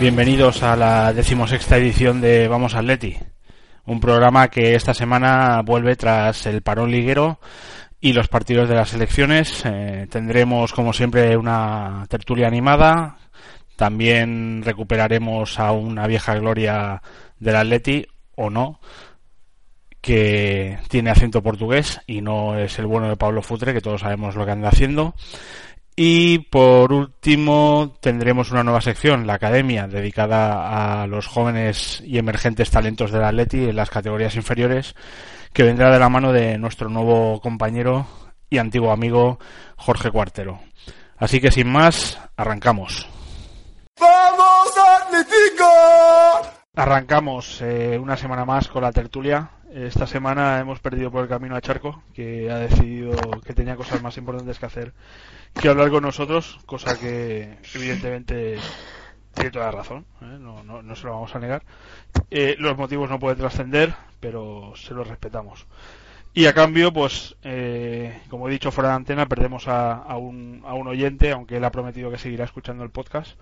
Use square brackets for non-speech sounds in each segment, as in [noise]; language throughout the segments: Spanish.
Bienvenidos a la decimosexta edición de Vamos Atleti, un programa que esta semana vuelve tras el parón liguero y los partidos de las elecciones. Eh, tendremos, como siempre, una tertulia animada. También recuperaremos a una vieja gloria del Atleti, o no, que tiene acento portugués y no es el bueno de Pablo Futre, que todos sabemos lo que anda haciendo. Y por último tendremos una nueva sección, la Academia, dedicada a los jóvenes y emergentes talentos del Atleti en las categorías inferiores, que vendrá de la mano de nuestro nuevo compañero y antiguo amigo Jorge Cuartero. Así que sin más, arrancamos. ¡Vamos Atlético! Arrancamos eh, una semana más con la tertulia. Esta semana hemos perdido por el camino a Charco, que ha decidido que tenía cosas más importantes que hacer que hablar con nosotros, cosa que evidentemente tiene toda la razón, ¿eh? no, no, no, se lo vamos a negar. Eh, los motivos no pueden trascender, pero se los respetamos. Y a cambio, pues, eh, como he dicho fuera de antena, perdemos a, a, un, a un oyente, aunque él ha prometido que seguirá escuchando el podcast.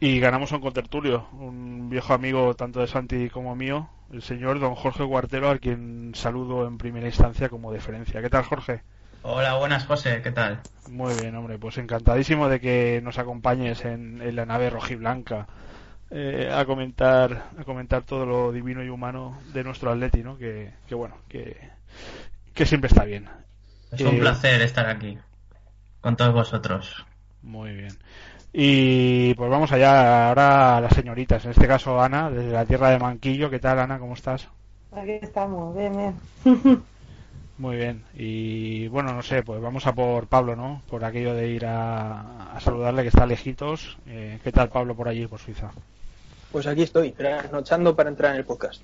Y ganamos a un contertulio, un viejo amigo tanto de Santi como mío, el señor don Jorge Guartero, al quien saludo en primera instancia como deferencia. ¿Qué tal, Jorge? Hola, buenas, José, ¿qué tal? Muy bien, hombre, pues encantadísimo de que nos acompañes en, en la nave rojiblanca eh, a comentar a comentar todo lo divino y humano de nuestro Atleti, ¿no? Que, que bueno, que, que siempre está bien. Es un eh, placer estar aquí con todos vosotros. Muy bien. Y pues vamos allá ahora a las señoritas, en este caso Ana, desde la tierra de Manquillo. ¿Qué tal, Ana? ¿Cómo estás? Aquí estamos, bien, bien. [laughs] Muy bien. Y bueno, no sé, pues vamos a por Pablo, ¿no? Por aquello de ir a, a saludarle que está lejitos. Eh, ¿Qué tal Pablo por allí, por Suiza? Pues aquí estoy, trasnochando para entrar en el podcast.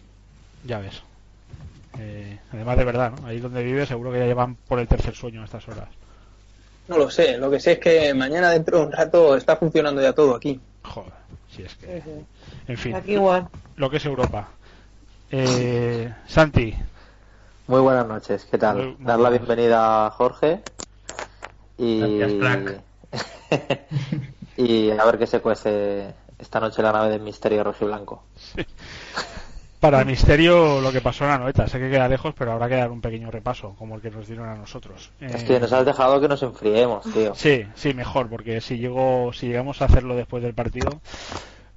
Ya ves. Eh, además de verdad, ¿no? Ahí donde vives seguro que ya llevan por el tercer sueño a estas horas. No lo sé, lo que sé es que mañana dentro de un rato está funcionando ya todo aquí. Joder, si es que... En fin, Aquí igual. lo que es Europa. Eh, Santi, Muy buenas noches, ¿qué tal? Muy- muy Dar la bienvenida a Jorge y... Gracias, Frank. [laughs] y a ver qué se cuece esta noche la nave del misterio rojiblanco. para el misterio lo que pasó en la noeta. Sé que queda lejos, pero habrá que dar un pequeño repaso, como el que nos dieron a nosotros. Es Eh, que nos has dejado que nos enfriemos, tío. Sí, sí, mejor, porque si llego, si llegamos a hacerlo después del partido,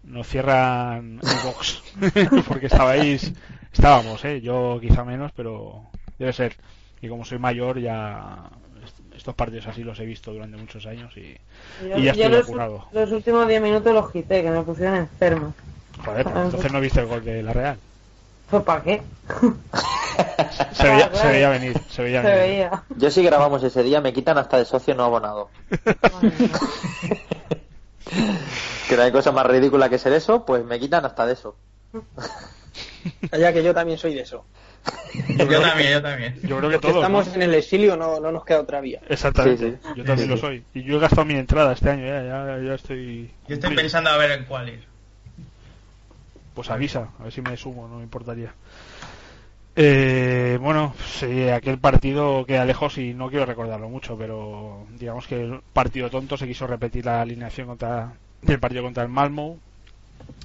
nos cierran el box, [laughs] porque estabais, estábamos, eh, yo quizá menos, pero debe ser. Y como soy mayor, ya est- estos partidos así los he visto durante muchos años y, Yo, y ya yo estoy vacunado. los últimos 10 minutos los quité, que me pusieron enfermo. Joder, pues entonces no viste el gol de la Real. ¿Pues para qué? [laughs] Se veía, se veía venir, se veía Se venir. veía. Yo si grabamos ese día me quitan hasta de socio no abonado. [laughs] que no hay cosa más ridícula que ser eso, pues me quitan hasta de eso. [laughs] [laughs] Ya que yo también soy de eso. Yo también, yo también. Yo creo que todos. estamos ¿no? en el exilio, no, no nos queda otra vía. Exactamente, Sí, sí. yo también Sí, lo soy. Y yo he gastado mi entrada este año, ya, ya, ya estoy. Yo estoy pensando a ver en cuál ir. Pues avisa, a ver si me sumo, no me importaría. Eh, bueno, sí, aquel partido queda lejos y no quiero recordarlo mucho, pero digamos que el partido tonto se quiso repetir la alineación contra del partido contra el Malmo.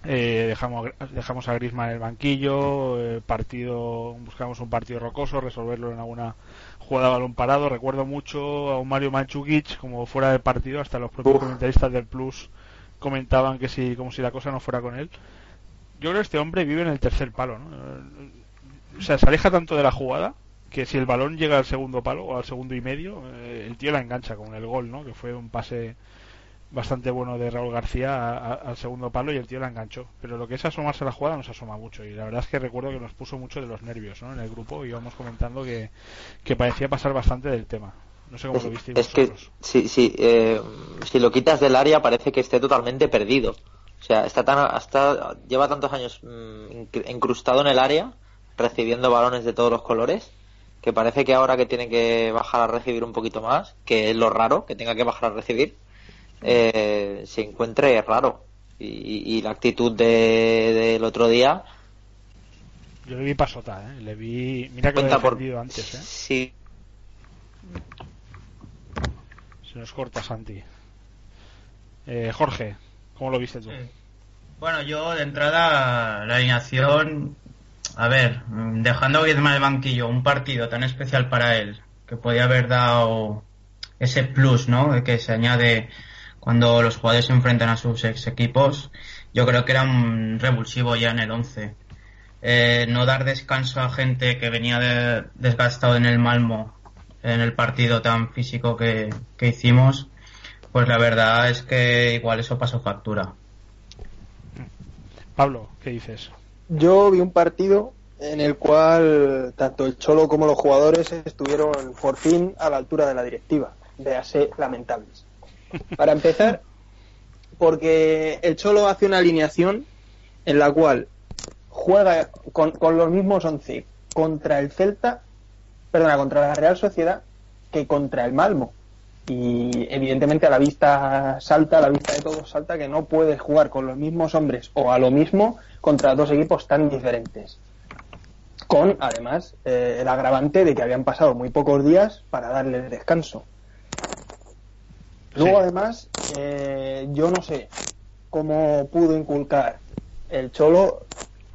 Eh, dejamos, dejamos a Griezmann en el banquillo, eh, partido, buscamos un partido rocoso, resolverlo en alguna jugada balón parado. Recuerdo mucho a un Mario Manchukic como fuera del partido, hasta los propios Uf. comentaristas del Plus comentaban que si, como si la cosa no fuera con él. Yo creo que este hombre vive en el tercer palo, ¿no? O sea, se aleja tanto de la jugada que si el balón llega al segundo palo o al segundo y medio, eh, el tío la engancha con el gol, ¿no? Que fue un pase bastante bueno de Raúl García al segundo palo y el tío la enganchó. Pero lo que es asomarse a la jugada no se asoma mucho y la verdad es que recuerdo que nos puso mucho de los nervios, ¿no? En el grupo íbamos comentando que, que parecía pasar bastante del tema. No sé cómo lo visteis Es que vosotros. si, si, eh, si lo quitas del área parece que esté totalmente perdido. O sea, está tan, hasta, lleva tantos años mm, incr- incrustado en el área, recibiendo balones de todos los colores, que parece que ahora que tiene que bajar a recibir un poquito más, que es lo raro, que tenga que bajar a recibir, eh, se encuentre raro. Y, y la actitud de- del otro día, Yo le vi pasota, ¿eh? Le vi... Mira que lo he por... antes, ¿eh? Sí, Se nos corta Santi. Eh, Jorge, ¿cómo lo viste tú? Sí. Bueno, yo de entrada la alineación, a ver, mm, dejando a Griezmann el banquillo, un partido tan especial para él, que podía haber dado ese plus, ¿no? Que se añade cuando los jugadores se enfrentan a sus ex equipos, yo creo que era un revulsivo ya en el 11. Eh, no dar descanso a gente que venía de- desgastado en el Malmo en el partido tan físico que, que hicimos, pues la verdad es que igual eso pasó factura. Pablo, ¿qué dices? Yo vi un partido en el cual tanto el Cholo como los jugadores estuvieron por fin a la altura de la directiva. Véase lamentables. Para empezar, porque el Cholo hace una alineación en la cual juega con, los mismos 11 contra el Celta, perdona, contra la Real Sociedad, que contra el Malmo. Y evidentemente a la vista salta, a la vista de todos salta que no puedes jugar con los mismos hombres o a lo mismo contra dos equipos tan diferentes. Con, además, eh, el agravante de que habían pasado muy pocos días para darle descanso. Luego, además, eh, yo no sé cómo pudo inculcar el Cholo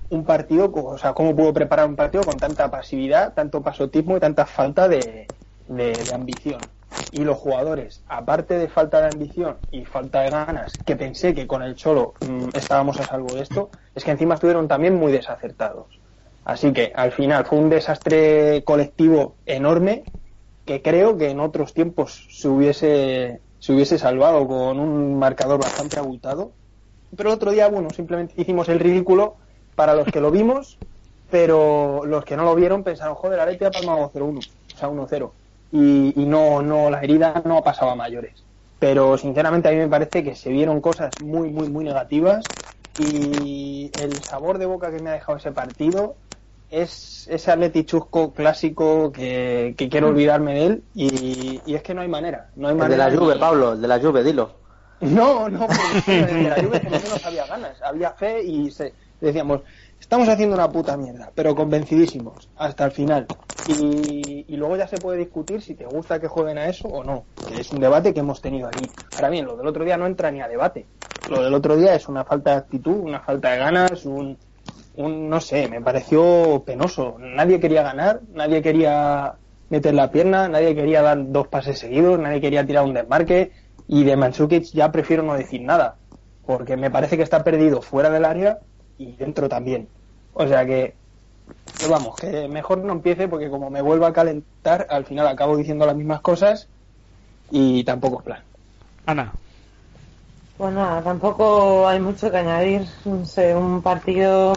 un partido, o sea, cómo pudo preparar un partido con tanta pasividad, tanto pasotismo y tanta falta de, de- de ambición. Y los jugadores, aparte de falta de ambición y falta de ganas, que pensé que con el Cholo mm, estábamos a salvo de esto, es que encima estuvieron también muy desacertados. Así que al final fue un desastre colectivo enorme que creo que en otros tiempos se hubiese, se hubiese salvado con un marcador bastante abultado. Pero el otro día, bueno, simplemente hicimos el ridículo para los que lo vimos, pero los que no lo vieron pensaron, joder, la Leti ha palmado 0-1, o sea, 1-0. Y, y no, no, la herida no ha pasado a mayores. Pero sinceramente a mí me parece que se vieron cosas muy, muy, muy negativas y el sabor de boca que me ha dejado ese partido es ese Atleti chusco clásico que, que quiero olvidarme de él y, y es que no hay manera. No hay El de manera la Juve, ni- Pablo, el de la Juve, dilo. no, no, porque el de la Juve por lo menos había ganas, había fe y se, decíamos, estamos haciendo una puta mierda, pero convencidísimos hasta el final. Y, y luego ya se puede discutir si te gusta que jueguen a eso o no, que es un debate que hemos tenido aquí. Ahora bien, lo del otro día no entra ni a debate. Lo del otro día es una falta de actitud, una falta de ganas, un, un no sé, me pareció penoso. Nadie quería ganar, nadie quería meter la pierna, nadie quería dar dos pases seguidos, nadie quería tirar un desmarque y de Mandzukic ya prefiero no decir nada, porque me parece que está perdido fuera del área y dentro también. O sea que, que vamos, que mejor no empiece porque como me vuelva a calentar, al final acabo diciendo las mismas cosas y tampoco es plan. Ana, Pues nada, tampoco hay mucho que añadir. No sé, un partido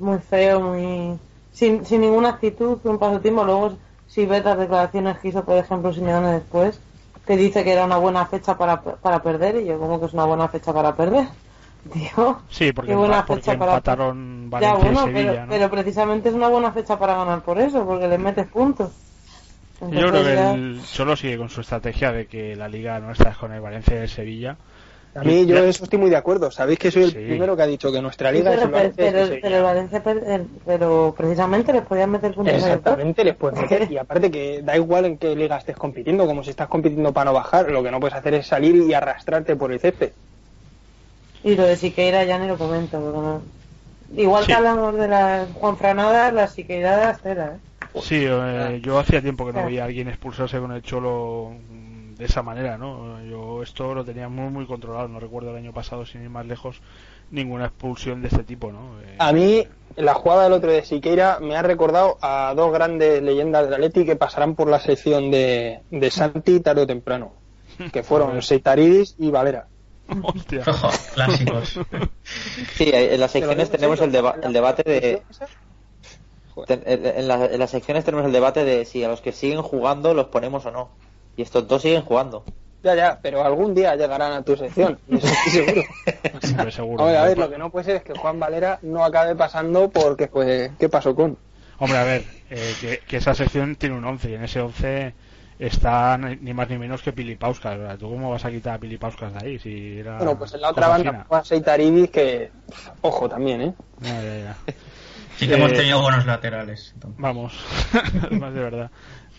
muy feo, muy sin, sin ninguna actitud, un pasotismo. Luego, si ves las declaraciones que hizo, por ejemplo, Simeone después, que dice que era una buena fecha para, para perder, y yo como que es una buena fecha para perder. [laughs] Tío, sí, porque, qué buena porque fecha para empataron ya Valencia bueno, y Sevilla, pero, ¿no? pero precisamente es una buena fecha para ganar por eso, porque le metes puntos. Yo creo que ya- el Cholo sigue con su estrategia de que la liga nuestra es con el Valencia y el Sevilla. A mí yo eso estoy muy de acuerdo. Sabéis que soy el Sí. primero que ha dicho que nuestra Sí, liga es pero, el Valencia pero, el Sevilla. pero el Valencia, per- pero precisamente les podían meter puntos. Exactamente, les puedes meter. [laughs] Y aparte que da igual en qué liga estés compitiendo, como si estás compitiendo para no bajar, lo que no puedes hacer es salir y arrastrarte por el césped. Y lo de Siqueira ya ni lo comento. porque no- Igual Sí. que hablamos de las Juanfranadas, las Siqueiradas, tela, ¿eh? Sí, eh, yo hacía tiempo que no veía a alguien expulsarse con el Cholo de esa manera, ¿no? Yo esto lo tenía muy muy controlado, no recuerdo el año pasado, sin ir más lejos, ninguna expulsión de este tipo, ¿no? Eh, A mí, la jugada del otro de Siqueira me ha recordado a dos grandes leyendas del Atleti que pasarán por la sección de, de Santi tarde o temprano, [laughs] que fueron Seitaridis y Valera. Hostia. Clásicos. [laughs] Sí, en las secciones tenemos el, deba- el debate de... la- en las secciones tenemos el debate de si a los que siguen jugando los ponemos o no. Y estos dos siguen jugando. Ya, ya, pero algún día llegarán a tu sección, eso estoy seguro. [laughs] Hombre, seguro. A ver, a ver, lo que no puede ser es que Juan Valera no acabe pasando porque, pues, ¿qué pasó con? Hombre, a ver, eh, que, que esa sección tiene un 11 y en ese 11 está ni más ni menos que Pilipauskas. ¿verdad? ¿Tú cómo vas a quitar a Pilipauskas de ahí? Si era Bueno, pues en la otra banda fina? juega Seitaridis que, ojo también, ¿eh? Ya, ya, ya. Sí que hemos Eh, tenido buenos laterales. entonces. Vamos, [laughs] más de verdad.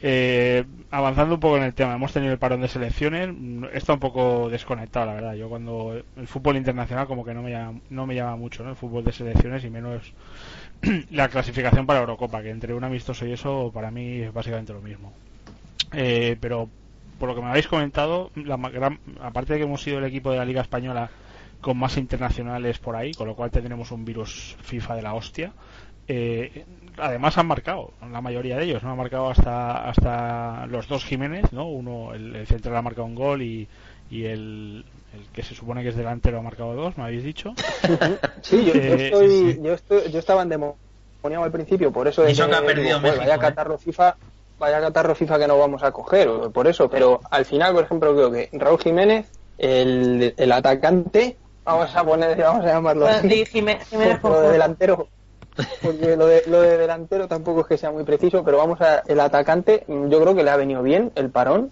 Eh, avanzando un poco en el tema, hemos tenido el parón de selecciones. Está un poco desconectado, la verdad. Yo cuando el fútbol internacional como que no me llama, no me llama mucho, ¿no? El fútbol de selecciones y menos [clears throat] la clasificación para Eurocopa, que entre un amistoso y eso para mí es básicamente lo mismo. Eh, pero por lo que me habéis comentado, la gran- aparte de que hemos sido el equipo de la Liga Española con más internacionales por ahí, con lo cual tendremos un virus FIFA de la hostia. Eh, además han marcado, la mayoría de ellos, ¿no? Han marcado hasta hasta los dos Jiménez, ¿no? Uno, el, el central ha marcado un gol y, y el, el que se supone que es delantero ha marcado dos, me habéis dicho. [laughs] Sí, yo, yo Eh, estoy, sí. Yo, estoy, yo estaba endemoniado al principio, por eso de Y eso que ha digo, perdido "Joder, México, vaya ¿eh?". catarro FIFA, vaya catarro FIFA que no vamos a coger, por eso, pero al final, por ejemplo, creo que Raúl Jiménez, el, el atacante, vamos a poner, vamos a llamarlo así, Jiménez con delantero, porque lo de, lo de delantero tampoco es que sea muy preciso, pero vamos a, el atacante, mm, yo creo que le ha venido bien el parón,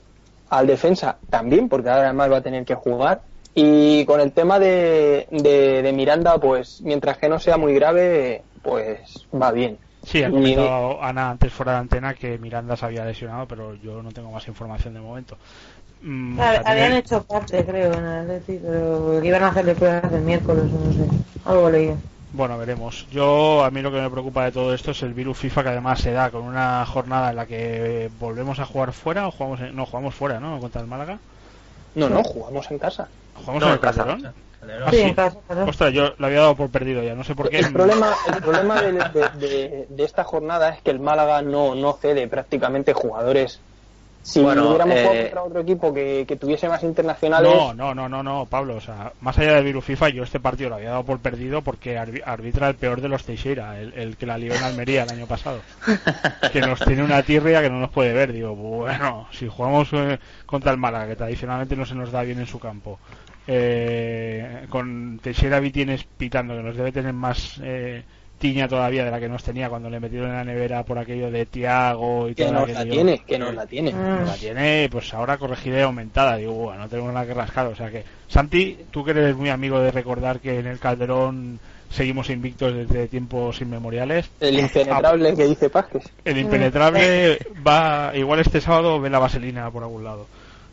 al defensa también, porque ahora además va a tener que jugar. Y con el tema de, de, de Miranda, pues mientras que no sea muy grave, pues va bien. Sí, ha Y- comentado Ana antes fuera de antena que Miranda se había lesionado, pero yo no tengo más información de momento. Mm, o sea, Habían tiene- hecho parte, creo, en el Atleti, pero que iban a hacerle pruebas el miércoles, o no sé. Algo leí. Bueno, veremos. Yo, a mí lo que me preocupa de todo esto es el virus FIFA que además se da con una jornada en la que volvemos a jugar fuera o jugamos en- no jugamos fuera, ¿no? Contra el Málaga. No, no, jugamos en casa. Jugamos No, en el en casa. Calderón. Calderón. Ah, Sí, sí. en casa, claro. Ostras, yo lo había dado por perdido ya, no sé por qué. El problema, el problema de, de- de- de esta jornada es que el Málaga no, no cede prácticamente jugadores. Si Bueno, hubiéramos eh, jugado contra otro equipo que, que tuviese más internacionales, No, no, no, no, no, Pablo. O sea, más allá del virus FIFA, yo este partido lo había dado por perdido porque arbi- arbitra el peor de los Teixeira, el, el que la lió en Almería el año pasado. [laughs] que nos tiene una tirria que no nos puede ver. Digo, bueno, si jugamos eh, contra el Málaga, que tradicionalmente no se nos da bien en su campo, eh, con Teixeira Vitienes pitando, que nos debe tener más eh, tiña todavía de la que nos tenía cuando le metieron en la nevera por aquello de Tiago y que todo nos aquello. la tiene, que nos la tiene. Mm. La tiene, pues ahora corregida y aumentada. Digo, bueno, no tenemos nada que rascar. O sea que, Santi, tú que eres muy amigo de recordar que en el Calderón seguimos invictos desde tiempos inmemoriales. El impenetrable que dice Pazques. El impenetrable va, igual este sábado ve la vaselina por algún lado.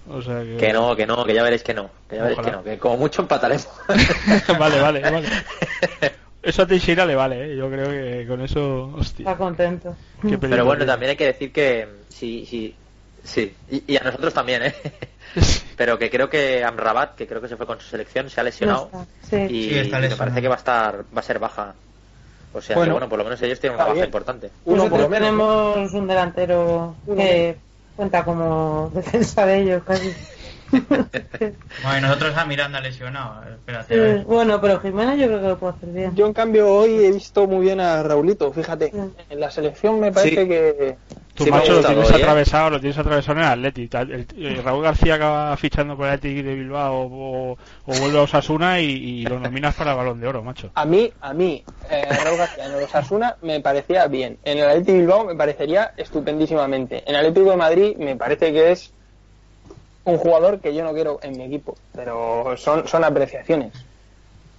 O sea que. Que no, que no, que ya veréis que no. Que ya veréis que no, que como mucho empataremos. [laughs] vale, vale, vale. [laughs] Eso a Teixeira le vale, ¿eh? Yo creo que con eso. Hostia. Está contento. qué Pero bueno, también hay que decir que sí, sí, sí, y, y a nosotros también, ¿eh? [laughs] Pero que creo que Amrabat, que creo que se fue con su selección, se ha lesionado No está, sí. y Sí, está me parece que va a estar, va a ser baja. O sea, Bueno. que bueno, por lo menos ellos tienen una baja bien. importante. Uno por lo menos. tenemos un delantero que cuenta como [laughs] defensa de ellos casi. [laughs] Bueno, nosotros a Miranda lesionado. Espérate, bueno, pero Jiménez yo creo que lo puede hacer bien. Yo en cambio hoy he visto muy bien a Raulito, fíjate. En la selección me parece Sí. que Tu Sí, macho lo tienes hoy, ¿eh? atravesado, lo tienes atravesado en el Atleti. El- eh, Raúl García acaba fichando por el Atleti de Bilbao o, o vuelve a Osasuna y, y lo nominas para el Balón de Oro, macho. a mí, a mí, eh, Raúl García en el Osasuna me parecía bien. En el Atleti Bilbao me parecería estupendísimamente. En el Atlético de Madrid me parece que es un jugador que yo no quiero en mi equipo, pero son, son apreciaciones.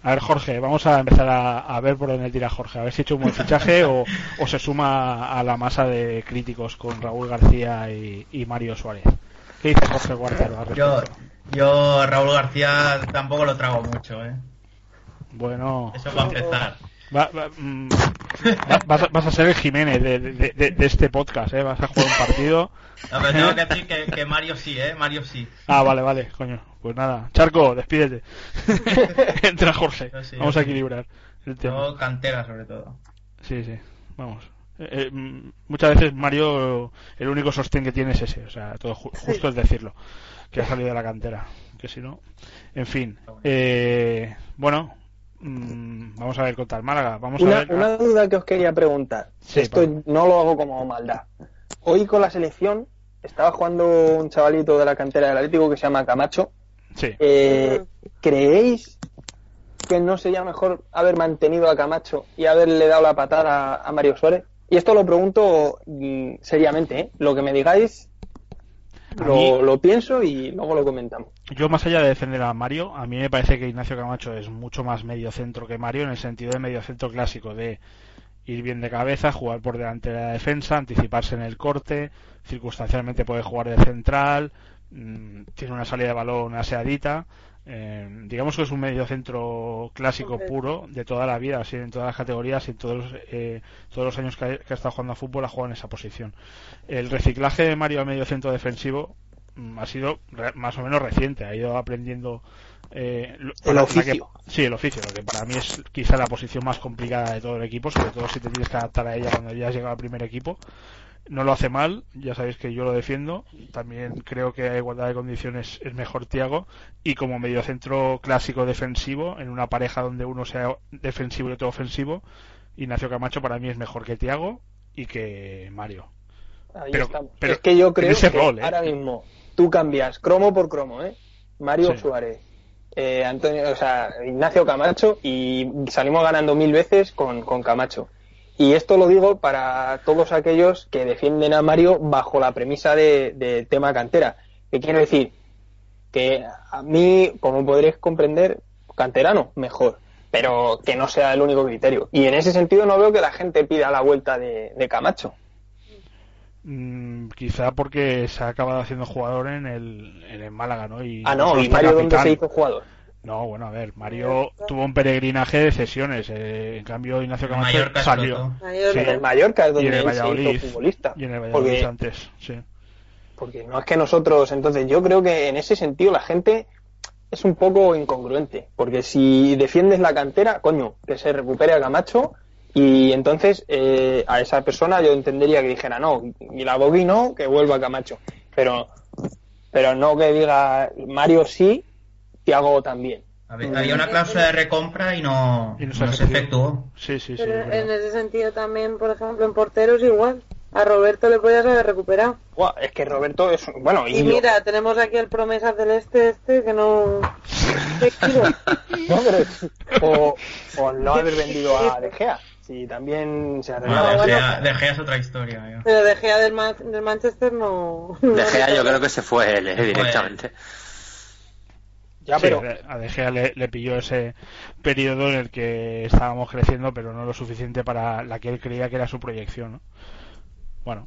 A ver, Jorge, vamos a empezar a, a ver por dónde tira Jorge. A ver si ha hecho un buen fichaje o, o se suma a la masa de críticos con Raúl García y, y Mario Suárez. ¿Qué dice Jorge Guartero al Yo, yo Raúl García tampoco lo trago mucho, ¿eh? Bueno, Eso va a empezar. Va- va- mm, va- vas, a, vas a ser el Jiménez de, de- de- de este podcast, ¿eh? Vas a jugar un partido. [laughs] No, pero tengo que decir que, que Mario sí, ¿eh? Mario sí. Ah, vale, vale, coño. Pues nada. Charco, despídete. [laughs] Entra Jorge. Sí, Vamos a sí. equilibrar el tema. Yo cantera, sobre todo. Sí, sí, vamos. Eh, eh, mm, muchas veces Mario el único sostén que tiene es ese, o sea, todo ju- justo es decirlo, que ha salido de la cantera, que si no, en fin. Eh, bueno, mm, vamos a ver contra el Málaga, vamos a Una, ver. una duda que os quería preguntar. Sí, Esto no lo hago como maldad. Hoy con la selección estaba jugando un chavalito de la cantera del Atlético que se llama Camacho. Sí, Eh, ¿Creéis que no sería mejor haber mantenido a Camacho y haberle dado la patada a, a Mario Suárez? Y esto lo pregunto seriamente, ¿eh? Lo que me digáis A lo, mí- lo pienso y luego lo comentamos. Yo más allá de defender a Mario, a mí me parece que Ignacio Camacho es mucho más medio centro que Mario en el sentido de medio centro clásico de ir bien de cabeza, jugar por delante de la defensa, anticiparse en el corte, circunstancialmente puede jugar de central, mm, tiene una salida de balón aseadita. Eh, digamos que es un medio centro clásico puro de toda la vida, así en todas las categorías y en todos, los, eh, todos los años que ha, que ha estado jugando a fútbol ha jugado en esa posición. El reciclaje de Mario a medio centro defensivo ha sido re- más o menos reciente, ha ido aprendiendo eh, El oficio. que- sí, el oficio, lo que para mí es quizá la posición más complicada de todo el equipo, sobre todo si te tienes que adaptar a ella cuando ya has llegado al primer equipo. No lo hace mal, ya sabéis que yo lo defiendo. También creo que a igualdad de condiciones es mejor Tiago. Y como mediocentro clásico defensivo, en una pareja donde uno sea defensivo y otro ofensivo, Ignacio Camacho para mí es mejor que Tiago y que Mario. Ahí Pero- estamos. pero es que yo creo que rol, ¿eh? ahora mismo tú cambias cromo por cromo, ¿eh? Mario Sí. Suárez, eh, Antonio, o sea, Ignacio Camacho y salimos ganando mil veces con, con Camacho. Y esto lo digo para todos aquellos que defienden a Mario bajo la premisa de, de tema cantera. Que quiero decir que a mí, como podréis comprender, canterano, mejor. Pero que no sea el único criterio. Y en ese sentido no veo que la gente pida la vuelta de, de Camacho. Mm, quizá porque se ha acabado haciendo jugador en el, en el Málaga, ¿no? Y Ah, no, ¿y Mario dónde capitán. se hizo jugador? No, bueno, a ver, Mario tuvo un peregrinaje de cesiones. eh, en cambio, Ignacio Camacho Mallorca salió. Sí. En el Mallorca es Y donde en el él se Valladolid. hizo futbolista. Y en el Valladolid Porque, antes, sí. porque no es que nosotros, entonces yo creo que en ese sentido la gente es un poco incongruente. Porque si defiendes la cantera, coño, que se recupere a Camacho y entonces eh, a esa persona yo entendería que dijera no, y la Bogui no, que vuelva a Camacho. Pero, pero no que diga Mario sí, Tiago también. Había había una cláusula de recompra y no, Y no no se se efectuó. efectuó. Sí, sí, sí. Pero es verdad. en ese sentido también, por ejemplo, en porteros igual. A Roberto le podías haber recuperado. Buah, es que Roberto es bueno y, mira, tenemos aquí el promesa del este, este, que no... [laughs] ¿Qué kilo? No, pero- o, o no haber vendido a De Gea. Si también se arreglaba. de. Gea, De Gea es otra historia. yo. Pero De Gea del, Man- del Manchester no... De Gea yo creo que se fue él, eh, directamente. Ya, Sí, pero a De Gea le, le pilló ese periodo en el que estábamos creciendo, pero no lo suficiente para la que él creía que era su proyección. ¿no? Bueno,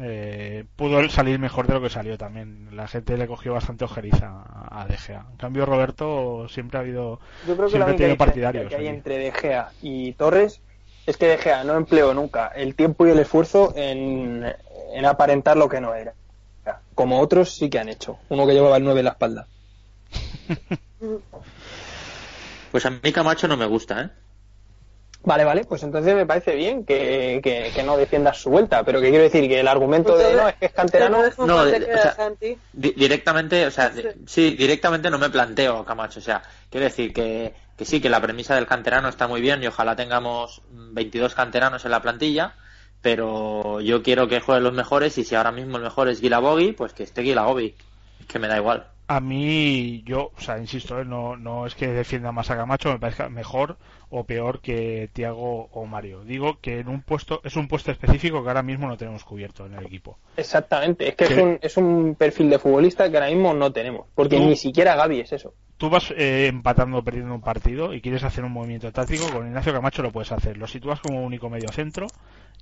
eh, pudo él salir mejor de lo que salió también. La gente le cogió bastante ojeriza a De Gea. En cambio, Roberto siempre ha habido. yo creo que la siempre ha única tenido diferencia partidarios. que hay entre De Gea y Torres es que De Gea no empleó nunca el tiempo y el esfuerzo en, en aparentar lo que no era. Como otros sí que han hecho. Uno que llevaba el 9 en la espalda. [laughs] Pues a mí Camacho no me gusta, ¿eh? Vale, vale, pues entonces me parece bien que, que- que no defiendas su vuelta, pero que quiero decir que el argumento de no es que es canterano, No, de- o sea. Di- directamente, o sea, Sí. di- sí, directamente no me planteo Camacho. O sea, quiero decir que, que sí, que la premisa del canterano está muy bien y ojalá tengamos mm, 22 canteranos en la plantilla, pero yo quiero que jueguen los mejores y si ahora mismo el mejor es Guilabogi, pues que esté Guilabogi. Es que me da igual. A mí, yo, o sea, insisto, ¿eh? no, no es que defienda más a Camacho, me parezca mejor o peor que Tiago o Mario. Digo que en un puesto, es un puesto específico que ahora mismo no tenemos cubierto en el equipo. exactamente, es que es, un, es un perfil de futbolista que ahora mismo no tenemos, porque Tú- ni siquiera Gaby es eso. Tú vas eh, empatando o perdiendo un partido y quieres hacer un movimiento táctico, con Ignacio Camacho lo puedes hacer. Lo sitúas como único medio centro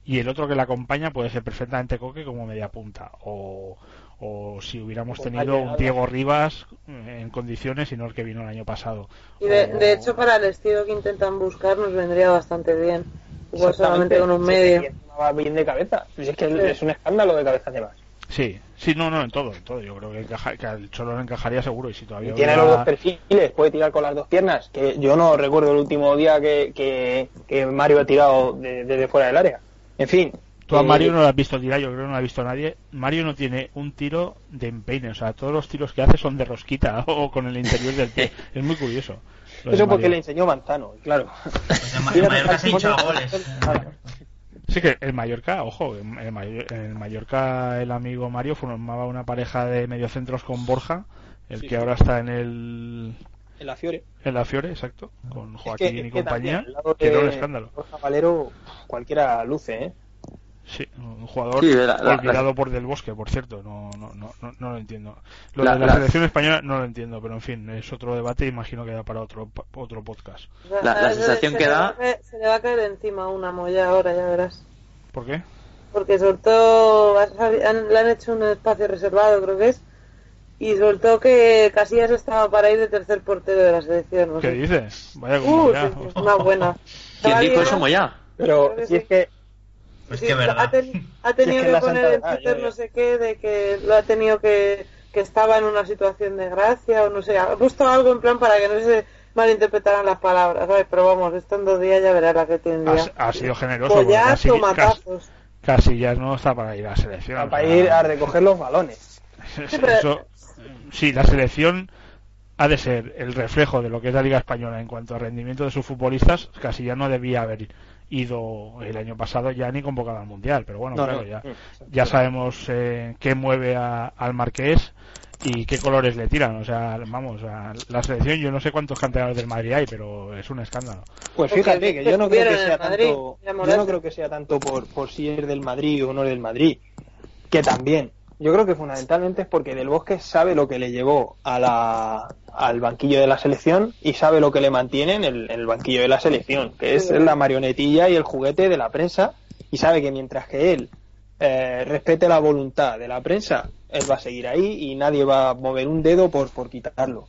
y el otro que le acompaña puede ser perfectamente Coque como media punta. O, o si hubiéramos tenido un. Diego Rivas eh, en condiciones y no el que vino el año pasado. Y de, O- de hecho, para el estilo que intentan buscar nos vendría bastante bien. Igual solamente Exactamente. con un Sí, medio. va bien de cabeza. Si es que Sí. es un escándalo de cabeza de más. Sí, sí, no, no, en todo, en todo. Yo creo que, encaja, que al Cholo le encajaría seguro y si todavía Y tiene hubiera- los dos perfiles, puede tirar con las dos piernas. Que yo no recuerdo el último día que, que, que Mario ha tirado de- desde fuera del área. En fin. Tú a eh, Mario no lo has visto tirar, yo creo que no lo ha visto nadie. Mario no tiene un tiro de empeine, o sea, todos los tiros que hace son de rosquita [laughs] o con el interior del pie. [laughs] Es muy curioso. Eso porque le enseñó Manzano, claro. Pues en, [laughs] Mallorca se Manzano- goles. Sí que el Mallorca, ojo, en el, Mallorca el amigo Mario formaba una pareja de mediocentros con Borja, el Sí, que sí. ahora está en el En la Fiore. en la Fiore, exacto, con Es Joaquín que- y es que compañía, también, al lado que era un de escándalo. Borja Valero, cualquiera luce, ¿eh? Sí, un jugador Sí, la- la- olvidado la- por Del Bosque, por cierto. No, no, no, no, no lo entiendo. Lo La- de la, la- selección española no lo entiendo, pero en fin, es otro debate. Imagino que da para otro otro podcast. La- la se- sensación se que le da- va a caer- Se le va a caer encima una molla ahora, ya verás. ¿Por qué? Porque soltó, han- le han hecho un espacio reservado, creo que es, y soltó que Casillas estaba para ir de tercer portero de la selección. no ¿Qué sé. dices? Vaya como Uh, sí, una buena. ¿Quién dijo eso, Moya? Pero si es que Pues sí, que verdad. Ha, ten- ha [laughs] tenido es que poner Santa- en ah, Twitter ya, ya. no sé qué, de que lo ha tenido que, que estaba en una situación de gracia o no sé, ha puesto algo en plan para que no se malinterpretaran las palabras, ¿sabes? Pero vamos, esto en dos días ya verás la que tiene. Ha, ha sido generoso. casi, casi, tomatazos. casi ya no está para ir a la selección. para o sea, ir a recoger los balones. eso- sí, la selección ha de ser el reflejo de lo que es la Liga Española en cuanto a rendimiento de sus futbolistas. Casi ya no debía haber ido el año pasado ya ni convocado al Mundial. Pero bueno, No, claro, no. ya, ya sabemos eh, qué mueve a- al Marqués y qué colores le tiran. O sea, vamos, a la selección, yo no sé cuántos canteranos del Madrid hay, pero es un escándalo. Pues fíjate que yo no creo que sea tanto, yo no creo que sea tanto por, por si es del Madrid o no es del Madrid, que también. Yo creo que fundamentalmente es porque Del Bosque sabe lo que le llevó a la, al banquillo de la selección y sabe lo que le mantiene en el, en el banquillo de la selección, que es la marionetilla y el juguete de la prensa y sabe que mientras que él eh, respete la voluntad de la prensa, él va a seguir ahí y nadie va a mover un dedo por, por quitarlo.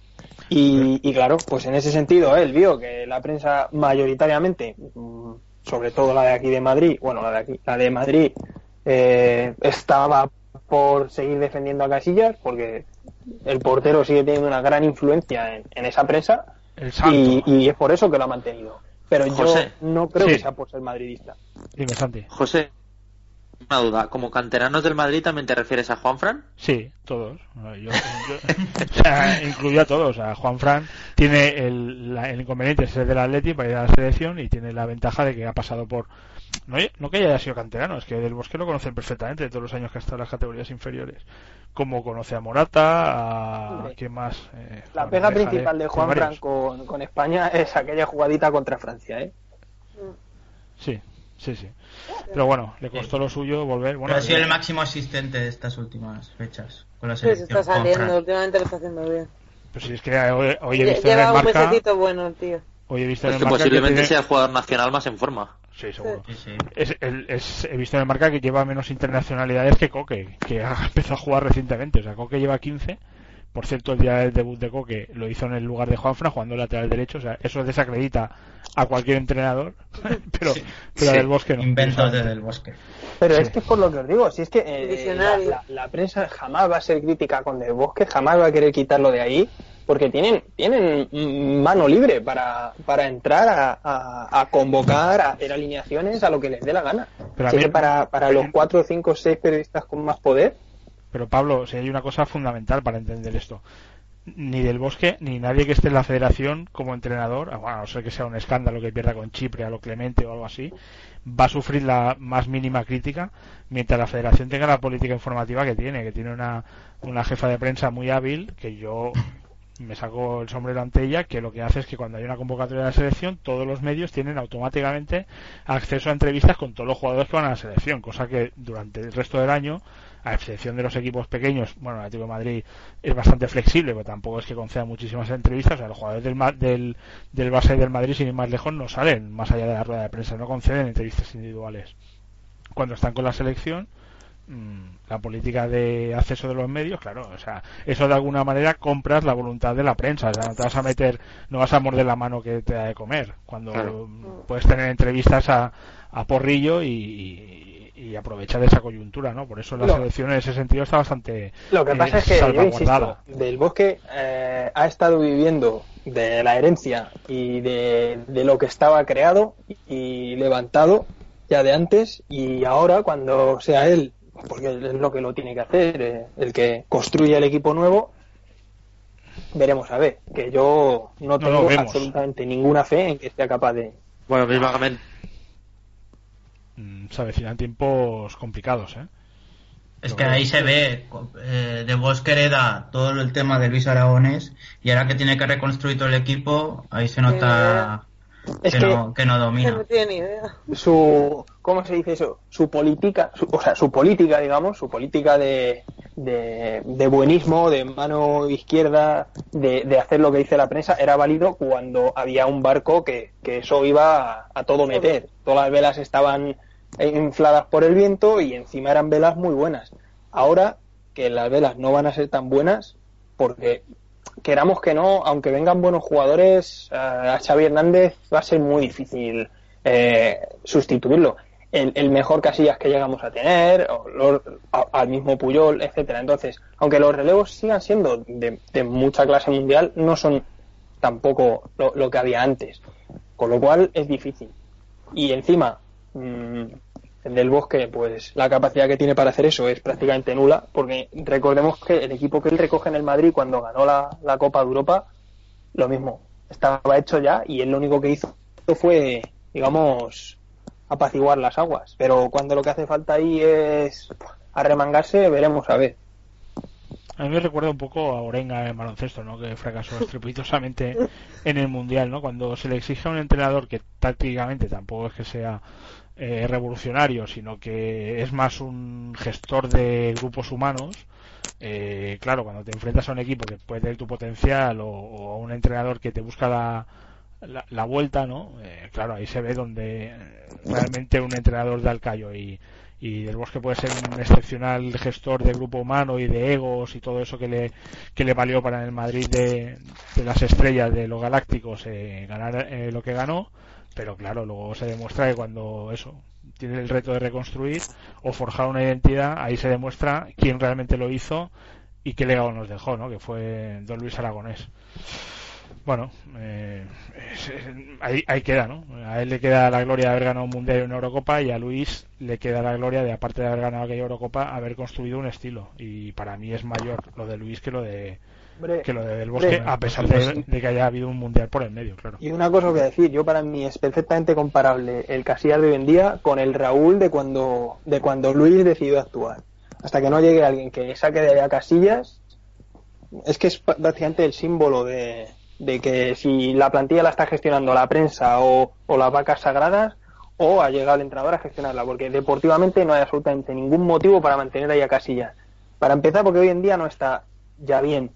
Y, y claro, pues en ese sentido él vio que la prensa mayoritariamente, mm, sobre todo la de aquí de Madrid, bueno, la de aquí, la de Madrid, eh, estaba por seguir defendiendo a Casillas, porque el portero sigue teniendo una gran influencia en, en esa prensa El santo. y, y es por eso que lo ha mantenido. Pero José. yo no creo Sí. que sea por ser madridista. Dime, Santi. José, una duda. ¿Como canteranos del Madrid también te refieres a Juanfran? Sí, todos. Yo, yo- [laughs] o sea, incluyo a todos. O sea, Juan Fran tiene el, la- el inconveniente de ser del Atleti para ir a la selección y tiene la ventaja de que ha pasado por. No, no que haya sido canterano, es que del Bosque lo conocen perfectamente de todos los años que ha estado en las categorías inferiores. Como conoce a Morata, a. ¿Quién más? Eh, La pega principal de hay Juan varios. Fran con, con España es aquella jugadita contra Francia, ¿eh? Sí, sí, sí. Pero bueno, le costó lo suyo volver. Bueno, Pero ha sido yo- el máximo asistente de estas últimas fechas con la Sí, se está saliendo, últimamente lo está haciendo bien. pues si es que hoy, hoy he visto en el un marca. bueno el tío. Hoy he visto en el que marca posiblemente tiene- sea el jugador nacional más en forma. Sí, seguro. Sí, sí. Es, el- es- he visto en el marca que lleva menos internacionalidades que Coque, que ha [laughs] empezado a jugar recientemente. O sea, Coque lleva 15. Por cierto, el día del debut de Coque lo hizo en el lugar de Juanfran, jugando lateral derecho. O sea, eso desacredita a cualquier entrenador. pero, [laughs] pero Sí, del Bosque no. Inventos desde el bosque. Pero Sí. es que es por lo que os digo, si es que eh, la, la- la prensa jamás va a ser crítica con Del Bosque, jamás va a querer quitarlo de ahí, porque tienen tienen mano libre para, para entrar a, a- a convocar, a hacer alineaciones a lo que les dé la gana. Pero Así mí- que para, para los cuatro, cinco, seis periodistas con más poder, Pero Pablo, si hay una cosa fundamental para entender esto. Ni del Bosque, ni nadie que esté en la federación como entrenador, bueno, a no ser que sea un escándalo que pierda con Chipre a lo Clemente o algo así, va a sufrir la más mínima crítica mientras la federación tenga la política informativa que tiene, que tiene una, una jefa de prensa muy hábil, que yo me saco el sombrero ante ella, que lo que hace es que cuando hay una convocatoria de la selección, todos los medios tienen automáticamente acceso a entrevistas con todos los jugadores que van a la selección, cosa que durante el resto del año, a excepción de los equipos pequeños, bueno, el Atlético de Madrid es bastante flexible, pero tampoco es que conceda muchísimas entrevistas, o sea, los jugadores del, del, del Barça y del Madrid, sin ir más lejos, no salen más allá de la rueda de prensa, no conceden entrevistas individuales. Cuando están con la selección, mm, la política de acceso de los medios, claro, o sea, eso de alguna manera compras la voluntad de la prensa, o sea, no te vas a meter, no vas a morder la mano que te da de comer, cuando Claro. puedes tener entrevistas a, a porrillo y, y, y aprovechar esa coyuntura, ¿no? Por eso la No. selección en ese sentido está bastante Lo que eh, pasa es que, yo insisto. Del Bosque eh, ha estado viviendo de la herencia y de, de lo que estaba creado y levantado ya de antes y ahora cuando sea él, porque es lo que lo tiene que hacer, eh, el que construye el equipo nuevo, veremos a ver, que yo no tengo no, absolutamente ninguna fe en que sea capaz de... Bueno. Mm, se avecinan tiempos complicados, ¿eh? Es que ahí se ve, eh, de Bosque hereda todo el tema de Luis Aragones y ahora que tiene que reconstruir todo el equipo, ahí se nota Es que, que- no, que no Que domina. [laughs] no tiene ni idea. su ¿cómo se dice eso? Su política, o sea, su política, digamos, su política de, de, buenismo, de mano izquierda, de, hacer lo que dice la prensa, era válido cuando había un barco que, eso iba a, todo meter. Todas las velas estaban infladas por el viento y encima eran velas muy buenas. Ahora que las velas no van a ser tan buenas, porque queramos que no, aunque vengan buenos jugadores, a Xavi Hernández va a ser muy difícil eh, sustituirlo. El, mejor Casillas que llegamos a tener, o al mismo Puyol, etcétera. Entonces, aunque los relevos sigan siendo de, mucha clase mundial, no son tampoco lo, que había antes. Con lo cual es difícil. Y encima, mmm, del Bosque, pues la capacidad que tiene para hacer eso es prácticamente nula, porque recordemos que el equipo que él recoge en el Madrid cuando ganó la, la Copa de Europa, lo mismo, estaba hecho ya y él lo único que hizo fue digamos, apaciguar las aguas. Pero cuando lo que hace falta ahí es arremangarse, veremos a ver. A mí me recuerda un poco a Orenga en baloncesto, ¿no? Que fracasó estrepitosamente en el Mundial, ¿no? Cuando se le exige a un entrenador que tácticamente tampoco es que sea eh, revolucionario, sino que es más un gestor de grupos humanos, eh, claro, cuando te enfrentas a un equipo que puede tener tu potencial o a un entrenador que te busca la, la, vuelta, ¿no? Eh, claro, ahí se ve donde eh, realmente un entrenador de Alcayo y, y del Bosque puede ser un excepcional gestor de grupo humano y de egos y todo eso que le, que le valió para el Madrid de, las estrellas de los galácticos ganar eh, lo que ganó, pero claro, luego se demuestra que cuando eso tiene el reto de reconstruir o forjar una identidad, ahí se demuestra quién realmente lo hizo y qué legado nos dejó, ¿no? Que fue Don Luis Aragonés bueno, eh, ahí, queda, ¿no? A él le queda la gloria de haber ganado un mundial y una Eurocopa y a Luis le queda la gloria de, aparte de haber ganado aquella Eurocopa, haber construido un estilo. Y para mí es mayor lo de Luis que lo de que lo de Del Bosque, a pesar de, que haya habido un mundial por el medio, claro. Y una cosa que decir, yo para mí es perfectamente comparable el Casillas de hoy en día con el Raúl de cuando, de cuando Luis decidió actuar. Hasta que no llegue alguien que saque de allá Casillas, es que es prácticamente el símbolo de, de que si la plantilla la está gestionando la prensa o, las vacas sagradas, o ha llegado el entrenador a gestionarla, porque deportivamente no hay absolutamente ningún motivo para mantener ahí a Casillas. Para empezar, porque hoy en día no está ya bien.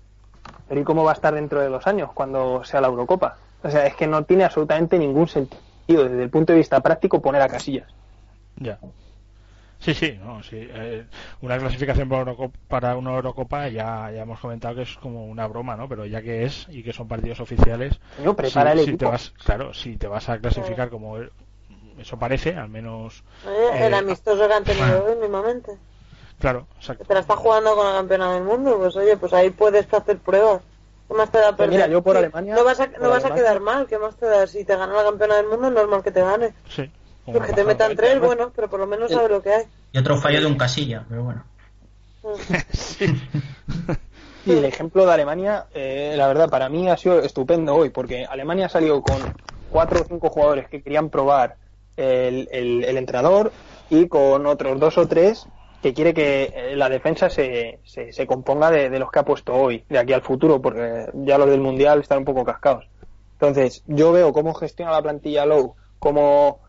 Pero ¿y cómo va a estar dentro de dos años cuando sea la Eurocopa? O sea, es que no tiene absolutamente ningún sentido desde el punto de vista práctico poner a Casillas. Ya. Sí, sí, no, sí. Eh, una clasificación para, una Eurocopa ya, ya hemos comentado que es como una broma, ¿no? Pero ya que es y que son partidos oficiales. No, prepara el si te vas, claro, si te vas a clasificar como eso parece, al menos. el eh, amistoso que han tenido hoy mismamente. Claro, exacto. Te la está jugando con la campeona del mundo, pues oye, pues ahí puedes hacer pruebas. ¿Qué más te da perder? Mira, yo por Alemania. No vas a, no vas a quedar mal, ¿qué más te da? Si te gana la campeona del mundo, es normal que te gane. Sí. Pues que te metan tres, bueno, pero por lo menos sabe lo que hay. Y otro fallo de un casilla, pero bueno. [laughs] sí. el ejemplo de Alemania, eh, la verdad, para mí ha sido estupendo hoy, porque Alemania ha salido con cuatro o cinco jugadores que querían probar el, el, entrenador y con otros dos o tres que quiere que eh, la defensa se, se, componga de, de, los que ha puesto hoy, de aquí al futuro, porque ya los del Mundial están un poco cascados. Entonces, yo veo cómo gestiona la plantilla Low, cómo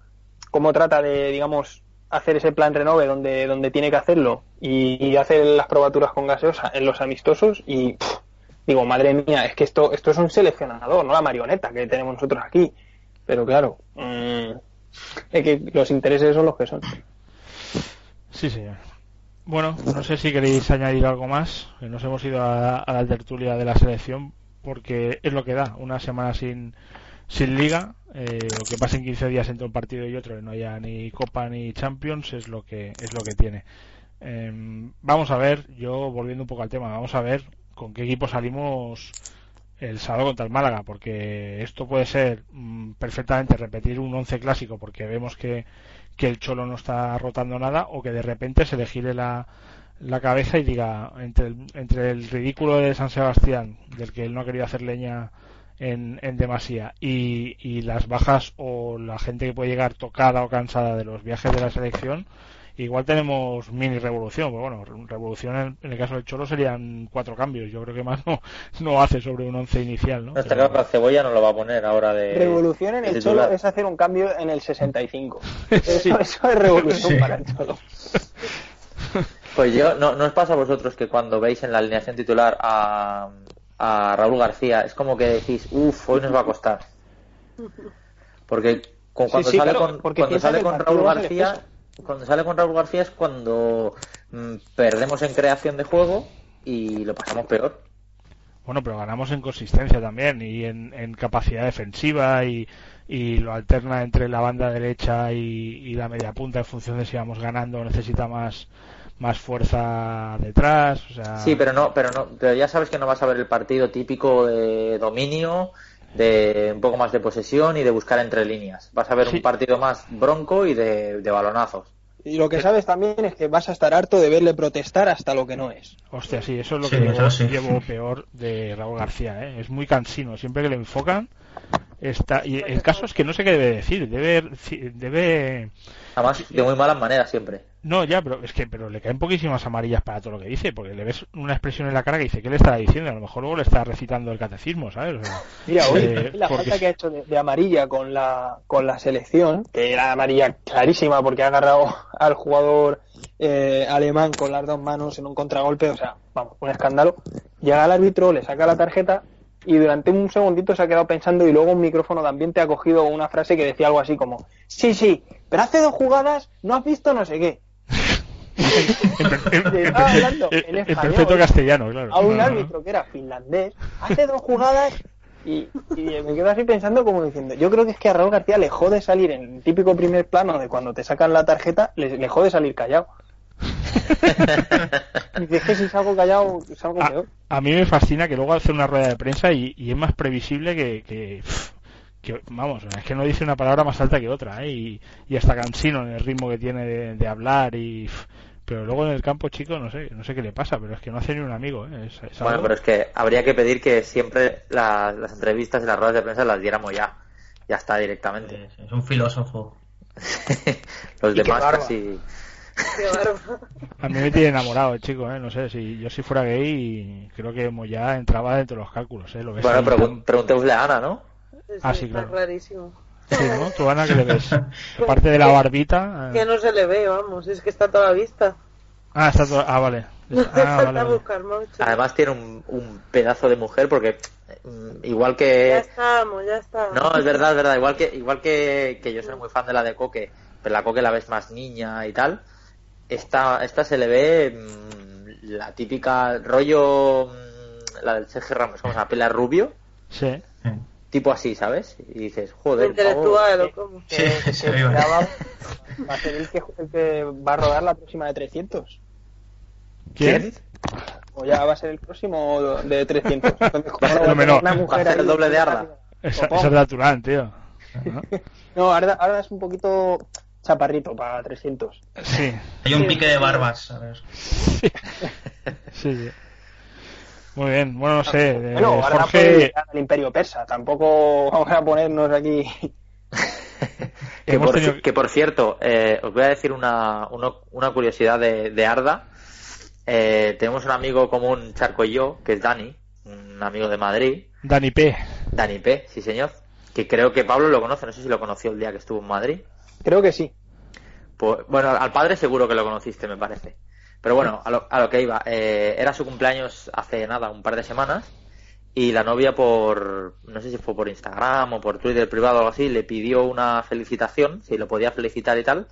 cómo trata de, digamos, hacer ese plan renove donde, donde tiene que hacerlo y, hacer las probaturas con gaseosa en los amistosos y digo, madre mía, es que esto, esto es un seleccionador, no la marioneta que tenemos nosotros aquí. Pero claro, mm, es que los intereses son los que son. Sí, señor. Bueno, no sé si queréis añadir algo más. Nos hemos ido a, la tertulia de la selección porque es lo que da una semana sin, sin liga eh, o que pasen 15 días entre un partido y otro y no haya ni Copa ni Champions es lo que es lo que tiene em, vamos a ver yo volviendo un poco al tema vamos a ver con qué equipo salimos el sábado contra el Málaga porque esto puede ser mm, perfectamente repetir un once clásico porque vemos que, que el Cholo no está rotando nada o que de repente se le gire la, la cabeza y diga entre el, entre el ridículo de San Sebastián del que él no ha querido hacer leña en, en demasía y, las bajas o la gente que puede llegar tocada o cansada de los viajes de la selección igual tenemos mini revolución. Pero bueno, revolución en, el caso del Cholo serían cuatro cambios. Yo creo que más [laughs] no, no hace sobre un once inicial, ¿no? está claro que la cebolla no lo va a poner ahora de. Revolución en el Cholo es hacer un cambio en el 65. [laughs] Eso, eso es revolución para el Cholo. [laughs] Pues yo, no, ¿no os pasa a vosotros que cuando veis en la alineación titular a, a Raúl García, es como que decís, uff, hoy nos va a costar? Porque cuando sale con, cuando sale con Raúl García, cuando sale con Raúl García es cuando mm, perdemos en creación de juego y lo pasamos peor. Bueno, pero ganamos en consistencia también y en, capacidad defensiva y, y, lo alterna entre la banda derecha y, la media punta en función de si vamos ganando o necesita más más fuerza detrás. O sea... Sí, pero no, pero no, pero ya sabes que no vas a ver el partido típico de dominio, de un poco más de posesión y de buscar entre líneas. Vas a ver un partido más bronco y de, balonazos. Y lo que sabes también es que vas a estar harto de verle protestar hasta lo que no es. Hostia, sí, eso es lo que llevo, peor de Raúl García. ¿eh? Es muy cansino. Siempre que le enfocan, está. Y el caso es que no sé qué debe decir. Debe. debe Además, de muy malas maneras siempre. No, ya, pero es que pero le caen poquísimas amarillas para todo lo que dice, porque le ves una expresión en la cara que dice, ¿qué le está diciendo? A lo mejor luego le está recitando el catecismo, ¿sabes? Mira, hoy eh, [laughs] la falta que ha hecho de, amarilla con la, con la selección, que era amarilla clarísima porque ha agarrado al jugador eh, alemán con las dos manos en un contragolpe, o sea, vamos, un escándalo. Llega el árbitro, le saca la tarjeta y durante un segundito se ha quedado pensando y luego un micrófono de ambiente ha cogido una frase que decía algo así como, sí, sí, pero hace dos jugadas no has visto no sé qué. En, perfecto castellano, claro. A un árbitro que era finlandés, hace dos jugadas y, me quedo así pensando como diciendo, yo creo que es que a Raúl García le jode salir en el típico primer plano de cuando te sacan la tarjeta, le, le jode salir callado. [laughs] es que si salgo callado, salgo a, peor. A mí me fascina que luego hace una rueda de prensa y, es más previsible que, vamos, es que no dice una palabra más alta que otra, ¿eh? y, y, hasta cansino en el ritmo que tiene de, hablar y pero luego en el campo chico no sé no sé qué le pasa pero es que no hace ni un amigo ¿eh? bueno pero es que habría que pedir que siempre las entrevistas y las ruedas de prensa las diéramos ya ya está directamente es un filósofo [laughs] los demás casi [laughs] a mí me tiene enamorado el chico, ¿eh? No sé, si yo si fuera gay, creo que ya entraba dentro de los cálculos, ¿eh? Lo ves bueno, preguntémosle a Ana, ¿no? Ah, sí, claro. rarísimo. Sí, ¿no? [laughs] ¿Tú, Ana, qué le ves? [laughs] Aparte de la barbita... Que no se le ve, vamos, es que está toda la vista. Ah, está toda... Ah, vale. [laughs] Ah, Además tiene un, un, pedazo de mujer porque mm, igual que... Ya estamos, ya estamos. No, es verdad, es verdad. Igual que, igual que, que yo soy muy fan de la de Coque, pero la Coque la ves más niña y tal esta, esta se le ve mm, la típica rollo, mm, la del Sergio Ramos, ¿cómo se llama? Pela rubio. Sí. Tipo así, ¿sabes? Y dices, joder. Intelectual, ¿o cómo? Sí, sí, va, a ser el que, va a rodar la próxima de 300. ¿Quién? O ya va a ser el próximo de 300. no, menos. va a ser el doble de Arda. Esa, es natural, tío. [laughs] no, Arda, Arda es un poquito chaparrito para 300. Sí. Hay un pique de barbas, a ver. [laughs] Sí. Muy bien, bueno, no sé. Eh, bueno, Jorge... el imperio persa, tampoco vamos a ponernos aquí. [laughs] que, por, que, por, cierto, eh, os voy a decir una, una, curiosidad de, de Arda. Eh, tenemos un amigo común, Charco y yo, que es Dani, un amigo de Madrid. Dani P. Dani P, sí señor. Que creo que Pablo lo conoce, no sé si lo conoció el día que estuvo en Madrid. Creo que sí. Pues, bueno, al padre seguro que lo conociste, me parece. Pero bueno, a lo, a lo que iba. Eh, era su cumpleaños hace nada, un par de semanas. Y la novia por, no sé si fue por Instagram o por Twitter privado o algo así, le pidió una felicitación, si lo podía felicitar y tal.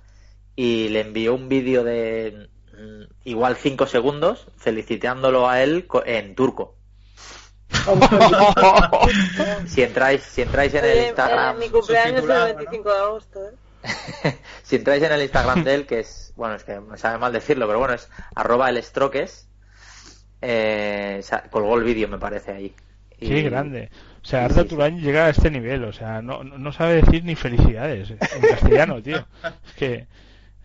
Y le envió un vídeo de mm, igual cinco segundos felicitándolo a él en turco. [laughs] si entráis si entráis en el Instagram mi cumpleaños es el 25 de agosto ¿eh? [laughs] si entráis en el Instagram de él, que es, bueno, es que me sabe mal decirlo, pero bueno, es arroba el estroques, eh, colgó el vídeo, me parece, ahí. Qué grande. O sea, Arda Turán llega a este nivel, o sea, no, no sabe decir ni felicidades en [laughs] castellano, tío. Es que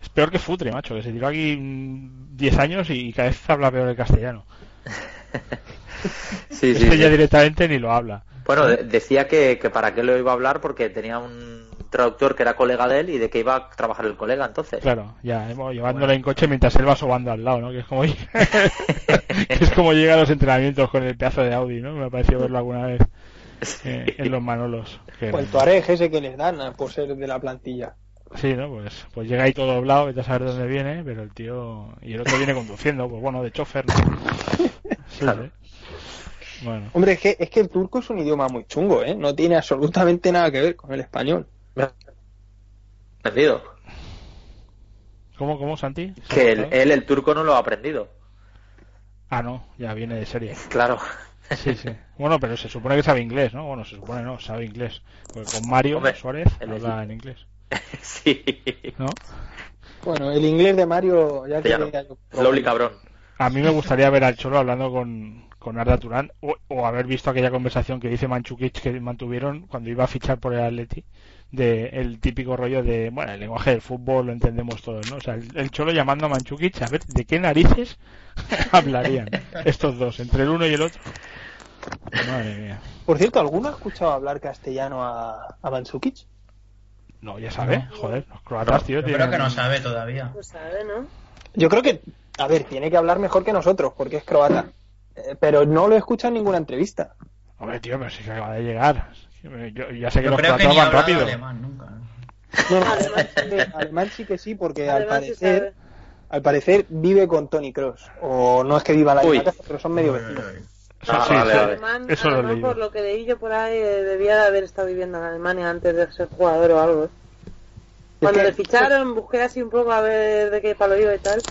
es peor que Futre, macho, que se tiró aquí 10 años y cada vez habla peor el castellano. sí, este ya directamente ni lo habla. Bueno, decía que, que para qué lo iba a hablar porque tenía un traductor que era colega de él y de que iba a trabajar el colega entonces. Claro, ya, llevándole en coche mientras él va sobando al lado, ¿no? Que es como, [laughs] que es como llega a los entrenamientos con el pedazo de Audi, ¿no? Me ha parecido verlo alguna vez eh, en los Manolos. Que- O el Tuareg ese que les dan eh, por ser de la plantilla. Sí, ¿no? Pues, pues llega ahí todo doblado, vete a saber de dónde viene, pero el tío... Y el otro viene conduciendo, pues bueno, de chofer, ¿no? [laughs] Sí, Claro. Bueno, Hombre, es que, es que el turco es un idioma muy chungo, ¿eh? No tiene absolutamente nada que ver con el español. Aprendido. ¿cómo, cómo, Santi? ¿Se ha Que él, el turco, no lo ha aprendido. Ah, no, ya viene de serie. Claro. Sí, sí. Bueno, pero se supone que sabe inglés, ¿no? Bueno, se supone no, sabe inglés. Porque con Mario Hombre, Suárez habla en inglés, [laughs] sí. ¿no? Bueno, el inglés de Mario ya yo Lowly cabrón. A mí me gustaría ver al Cholo hablando con, con Arda Turán o, o haber visto aquella conversación que dice Manchukic que mantuvieron cuando iba a fichar por el Atleti de el típico rollo de, bueno, el lenguaje del fútbol lo entendemos todos, ¿no? O sea, el, el Cholo llamando a Manchukic a ver de qué narices [laughs] hablarían estos dos, entre el uno y el otro. Madre mía. Por cierto, ¿alguno ha escuchado hablar castellano a, a Mandzukic? No, ya sabe, joder, los croatas, tío, Yo tienen- creo que no sabe todavía. Pues sabe, ¿no? Yo creo que, a ver, tiene que hablar mejor que nosotros, porque es croata. Eh, pero no lo he escuchado en ninguna entrevista. Hombre, tío, pero sí que acaba de llegar. Yo ya sé que Yo los creo que croatas ni van ha hablado rápido. alemán nunca. No, no, Alemán sí. alemán, alemán sí que sí, porque al sí parecer, sabe. al parecer vive con Tony Cross. O no es que viva la Uy. misma casa, pero son medio vecinos. Sí, Ah, sí, vale, sí. vale. Alemán, Eso lo he Alemán, leído. por lo que leí yo por ahí, eh, debía de haber estado viviendo en Alemania antes de ser jugador o algo. ¿eh? Cuando que- le ficharon, busqué así un poco a ver de qué palo iba y tal.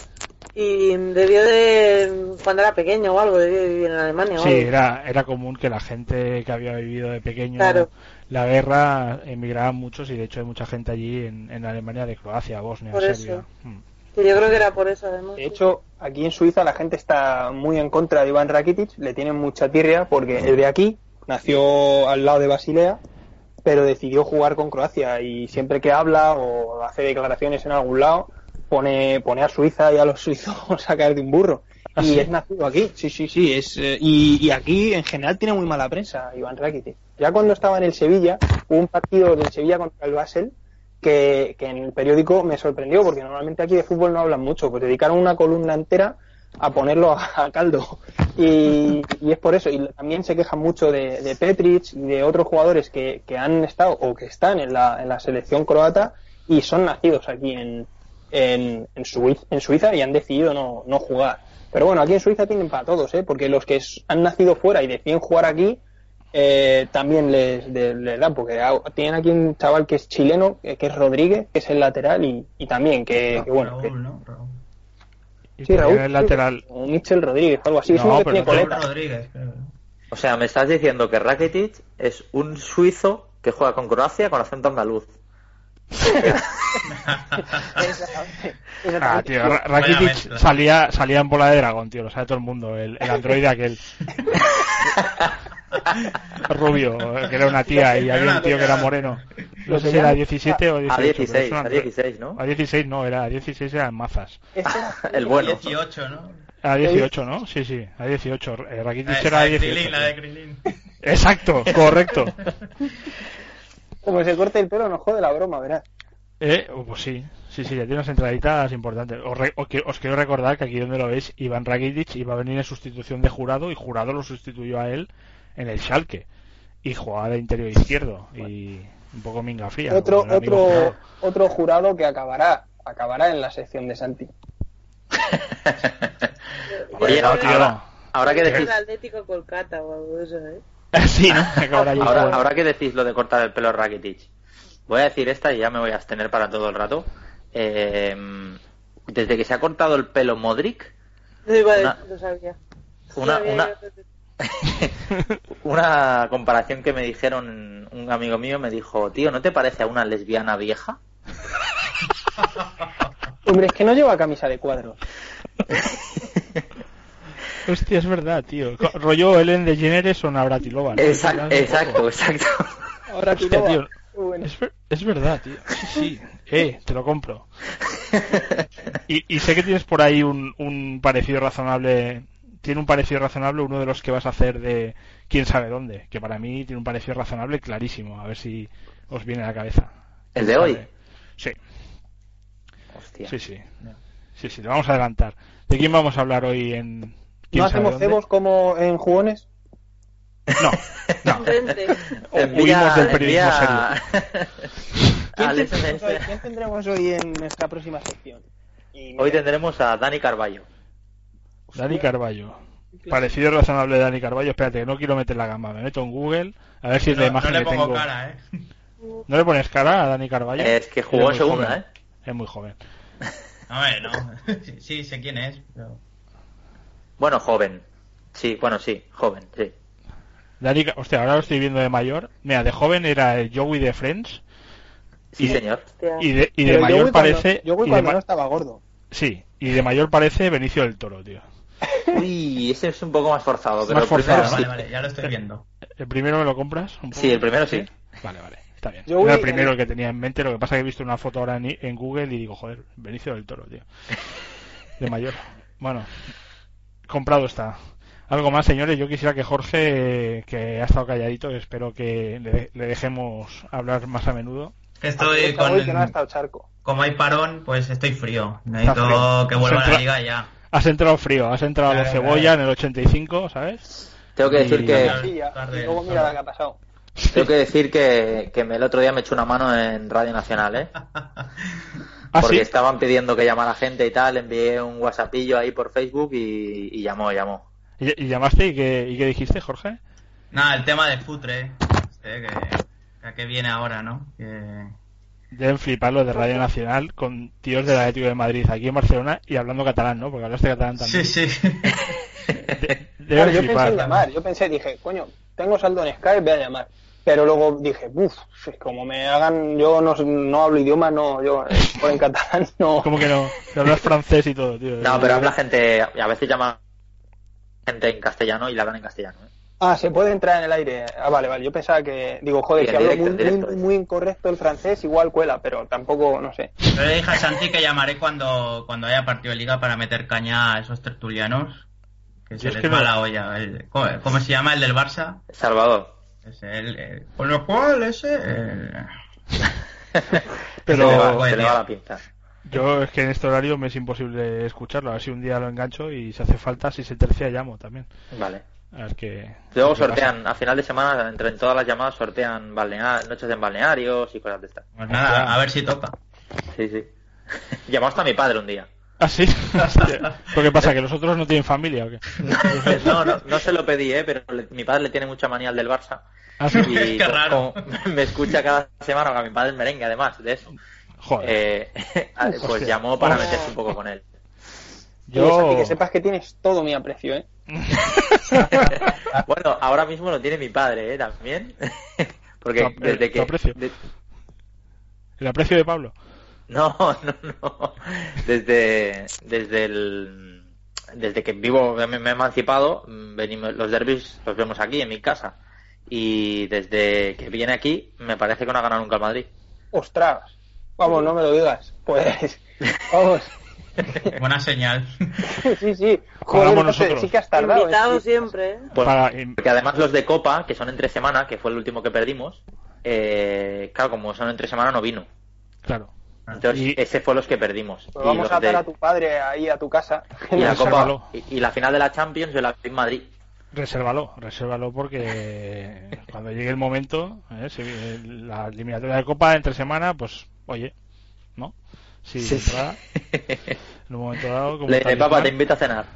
Y debió de, cuando era pequeño o algo, debió de vivir en Alemania o Sí, algo. era, era común que la gente que había vivido de pequeño Claro. la guerra emigraban muchos y de hecho hay mucha gente allí en, en Alemania de Croacia, Bosnia, Por Serbia. eso. Mm. Yo creo que era por eso, además. De hecho, aquí en Suiza la gente está muy en contra de Iván Rakitic, le tienen mucha tirria porque es de aquí, nació al lado de Basilea, pero decidió jugar con Croacia y siempre que habla o hace declaraciones en algún lado, pone, pone a Suiza y a los suizos [laughs] a caer de un burro. ¿Ah, y sí? es nacido aquí, sí, sí, sí, es, eh, y, y aquí en general tiene muy mala prensa Iván Rakitic. Ya cuando estaba en el Sevilla, hubo un partido del Sevilla contra el Basel que, que en el periódico me sorprendió porque normalmente aquí de fútbol no hablan mucho, pues dedicaron una columna entera a ponerlo a, a caldo y, y es por eso y también se quejan mucho de, de Petric y de otros jugadores que, que han estado o que están en la, en la selección croata y son nacidos aquí en, en, en, Suiza, en Suiza y han decidido no, no jugar pero bueno aquí en Suiza tienen para todos ¿eh? porque los que han nacido fuera y deciden jugar aquí eh, también les, les dan, porque tienen aquí un chaval que es chileno, que, que es Rodríguez, que es el lateral, y, y también que, que bueno, que- Raúl, ¿no? Raúl. Sí, Raúl, el lateral. o Michel Rodríguez, algo así, es No, uno que pero tiene no- Raúl coleta. Rodríguez. O sea, me estás diciendo que Rakitic es un suizo que juega con Croacia con acento andaluz. Exactamente. Ah, tío, Ra- Rakitic salía, salía en bola de dragón, tío, lo sabe todo el mundo, el, el androide aquel. [laughs] Rubio, que era una tía y había un tío que era moreno. No sé si era 17 o 18. A pero es 16, un a androide. 16, ¿no? A 16 no, era a 16 eran mazas. Este [laughs] El bueno. 18, ¿no? A 18, ¿no? Sí, sí, a 18. Eh, Rakitic La, era la a de 18. Krilin, la de tío. Krilin. Exacto, correcto. [laughs] Como se corte el pelo, no jode la broma, verás. Eh, oh, pues sí, sí, sí, ya tiene unas entraditas importantes. Os, re- os que- os quiero recordar que aquí donde lo veis, Iván Rakitic iba a venir en sustitución de Jurado y Jurado lo sustituyó a él en el Schalke. Y jugaba de interior izquierdo y un poco minga fría. otro, otro, Jurado. otro jurado que acabará, acabará en la sección de Santi. [laughs] Oye, ahora, ahora, ahora que decís, Atlético Kolkata o algo de eso, ¿eh? [laughs] sí, [laughs] ahora, jugando. ahora que decís lo de cortar el pelo Rakitic, voy a decir esta y ya me voy a abstener para todo el rato. Eh, desde que se ha cortado el pelo Modric, lo sabía. [laughs] una comparación que me dijeron un amigo mío me dijo, tío, ¿no te parece a una lesbiana vieja? Hombre, es que no lleva camisa de cuadros. Hostia, es verdad, tío. Rollo Ellen DeGeneres o Navratilova. ¿no? Exacto, exacto. Ahora tú Hostia, tío. Bueno. Es, ver- es verdad, tío. Sí, sí. Eh, te lo compro. [laughs] Y, y sé que tienes por ahí un, un parecido razonable. Tiene un parecido razonable uno de los que vas a hacer de quién sabe dónde. Que para mí tiene un parecido razonable clarísimo. A ver si os viene a la cabeza. ¿El de hoy? Sí, Hostia. sí, sí. Sí, sí, lo vamos a adelantar. ¿De quién vamos a hablar hoy en... ¿No hacemos dónde? cebos como en jugones? No, no. [laughs] Huimos del periodismo [laughs] ¿Quién, Alex tendremos hoy, Sánchez. quién tendremos hoy en nuestra próxima sección? Y Hoy tendremos a Dani Carballo. Dani Carballo. Parecido razonable de Dani Carballo. Espérate, que no quiero meter la gamba. Me meto en Google a ver si es la No, imagen no le pongo tengo. cara, ¿eh? ¿No le pones cara a Dani Carballo? Es que jugó en segunda, joven. ¿eh? Es muy joven. A ver, no. [laughs] Sí, sé quién es, pero... Bueno, joven. Sí, bueno, sí, joven, sí. Dani, hostia, ahora lo estoy viendo de mayor. Mira, de joven era el Joey de Friends. Sí, Y- señor. Y de, y de mayor Joey cuando- parece. Joey y de cuando no estaba gordo. Sí, y de mayor parece Benicio del Toro, tío. [laughs] Uy, ese es un poco más forzado, pero Más primero forzado, sí. Vale, vale, ya lo estoy viendo. ¿El primero me lo compras? un poco? Sí, el primero sí. Vale, vale, está bien. Joey, Era el primero el- el que tenía en mente. Lo que pasa es que he visto una foto ahora en, en Google y digo, joder, Benicio del Toro, tío. De mayor. Bueno, comprado está. Algo más, señores. Yo quisiera que Jorge, que ha estado calladito, espero que le, de- le dejemos hablar más a menudo. Estoy Aprovecha hoy que no ha con... estado Charco. Como hay parón, pues estoy frío. Necesito frío. que vuelva a la liga ya. Has entrado frío, has entrado a Claro, cebolla claro. en el 85, ¿sabes? Tengo que decir Y- que. Sí, ya. Y luego mira la que ha pasado. tengo que decir que, que el otro día me echó una mano en Radio Nacional, ¿eh? [laughs] ¿Ah, Porque sí? estaban pidiendo que llamara gente y tal, envié un WhatsAppillo ahí por Facebook y, y llamó, llamó. ¿Y, y llamaste y qué, y qué dijiste, Jorge? Nada, el tema de Futre, este, que, que a qué viene ahora, ¿no? Que... Deben flipar los de Radio Nacional con tíos del Atlético de Madrid aquí en Barcelona y hablando catalán, ¿no? Porque hablaste catalán también. Sí, sí. [laughs] De- [laughs] deben Claro, yo pensé flipar. en llamar. Yo pensé, dije, coño, tengo saldo en Skype, voy a llamar. Pero luego dije, uff, como me hagan, yo no, no hablo idioma, no, yo eh, [laughs] por en catalán no. Como que no, que hablas francés y todo, tío. No, pero habla gente, a veces llama gente en castellano y la hablan en castellano, ¿eh? Ah, se puede entrar en el aire. Ah, vale, vale. Yo pensaba que, digo, joder, Sí, si en hablo muy, muy, incorrecto el francés, igual cuela, pero tampoco, no sé. Yo le dije a Santi que llamaré cuando, cuando haya partido de liga para meter caña a esos tertulianos. Que Yo se es les que va no- la olla. El- ¿cómo, cómo se llama el del Barça? Salvador. Es el, el- con lo cual ese... el- [laughs] Pero- se le va, Joder, se le va tío. la pinza. Yo es que en este horario me es imposible escucharlo. A ver si un día lo engancho y si hace falta, si se tercia, llamo también. Vale. A ver qué. Luego pasa. sortean, a final de semana, entre todas las llamadas, sortean balnea- noches en balnearios y cosas de estas. Pues nada, a ver si toca. Sí, sí. [laughs] Llamó hasta mi padre un día. ¿Ah, sí? [laughs] ¿Pero qué pasa? ¿Que los otros no tienen familia o qué? [laughs] No, no, no se lo pedí, ¿eh? pero le- mi padre le tiene mucha manía al del Barça. ¿Ah, sí? Y [laughs] Qué co- raro. como me escucha cada semana, que a mi padre es merengue, además de eso. Joder. Eh, pues Hostia. llamó para Oh. meterse un poco con él. Y Yo. que sepas que tienes todo mi aprecio, ¿eh? bueno, ahora mismo lo tiene mi padre, ¿eh? También. Porque desde que... aprecio. de- El aprecio de Pablo. [laughs] No, no, no. Desde, desde el, desde que vivo, me, me he emancipado, mm, venimos, los derbis los vemos aquí, en mi casa. Y desde que viene aquí, me parece que no ha ganado nunca el Madrid. Ostras. Vamos, no me lo digas. Pues, [laughs] vamos. Buena señal. sí, sí. Jugamos Joder, no sé, nosotros. sí que has tardado. Invitado ¿eh? siempre, ¿eh? Pues, Para- porque además los de Copa, que son entre semana, que fue el último que perdimos, eh, claro, como son entre semana no vino. Claro. Entonces, Y- ese fue los que perdimos. Pues y, vamos los a de- a tu padre ahí a tu casa. [laughs] y la. Copa, y, y la final de la Champions yo la vi en Madrid. Resérvalo, resérvalo porque cuando llegue el momento, ¿eh? si, la eliminatoria de Copa entre semana, pues, oye, ¿no? Si Sí, sí. entra en un momento dado, como Le papá, te invito a cenar.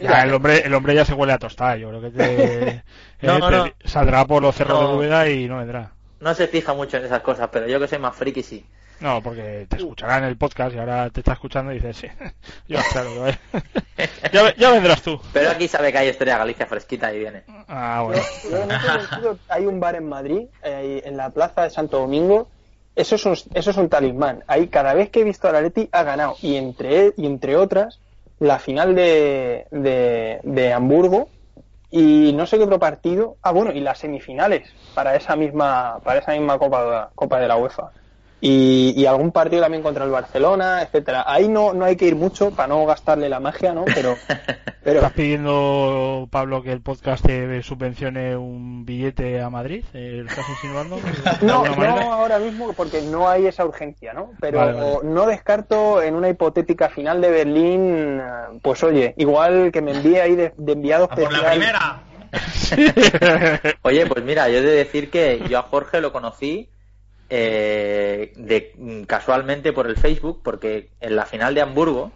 ya, el hombre, el hombre ya se huele a tostada, yo creo que te, No, [laughs] eh, no, te- no. saldrá por los cerros No. de Úbeda y no vendrá. No se fija mucho en esas cosas, pero yo que soy más friki sí. No, porque te escuchará en el podcast y ahora te está escuchando y dices, sí, [laughs] yo, claro, [laughs] ya, ya vendrás tú. Pero aquí sabe que hay Estrella Galicia fresquita y viene. Ah, bueno. Hay un bar en Madrid, eh, en la plaza de Santo Domingo. Eso es, un, eso es un talismán. Ahí cada vez que he visto a la Leti ha ganado. Y entre, y entre otras, la final de, de, de Hamburgo y no sé qué otro partido. Ah, bueno, y las semifinales para esa misma, para esa misma Copa, Copa de la UEFA. Y, y algún partido también contra el Barcelona, etcétera. Ahí no, no hay que ir mucho para no gastarle la magia, ¿no? Pero, [laughs] pero ¿Estás pidiendo, Pablo, que el podcast te subvencione un billete a Madrid? ¿Eh, ¿Lo estás insinuando? [laughs] ¿De no, manera? no ahora mismo porque no hay esa urgencia, ¿no? Pero Vale, vale. no descarto en una hipotética final de Berlín, pues oye, igual que me envíe ahí de, de enviado A por la primera. [laughs] Oye, pues mira, yo he de decir que yo a Jorge lo conocí eh, de, mm, casualmente por el Facebook, porque en la final de Hamburgo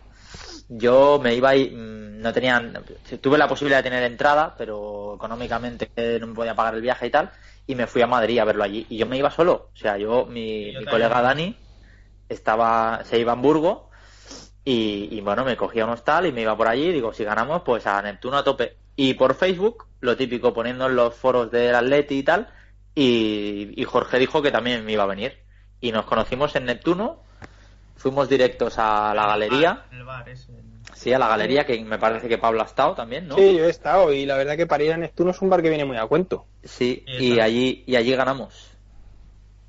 yo me iba y mm, no tenía, tuve la posibilidad de tener entrada, pero económicamente no me podía pagar el viaje y tal, y me fui a Madrid a verlo allí. Y yo me iba solo, o sea, yo, mi, Yo mi colega Dani estaba, se iba a Hamburgo y, y, bueno, me cogía un hostal y me iba por allí, digo, si ganamos, pues a Neptuno a tope. Y por Facebook, lo típico, poniendo en los foros del Atleti y tal, y, y Jorge dijo que también me iba a venir. Y nos conocimos en Neptuno, fuimos directos a la galería, El bar ese. sí, a la galería, que me parece que Pablo ha estado también, ¿no? Sí, yo he estado y la verdad que para ir a Neptuno es un bar que viene muy a cuento. Sí, Y allí, y allí ganamos.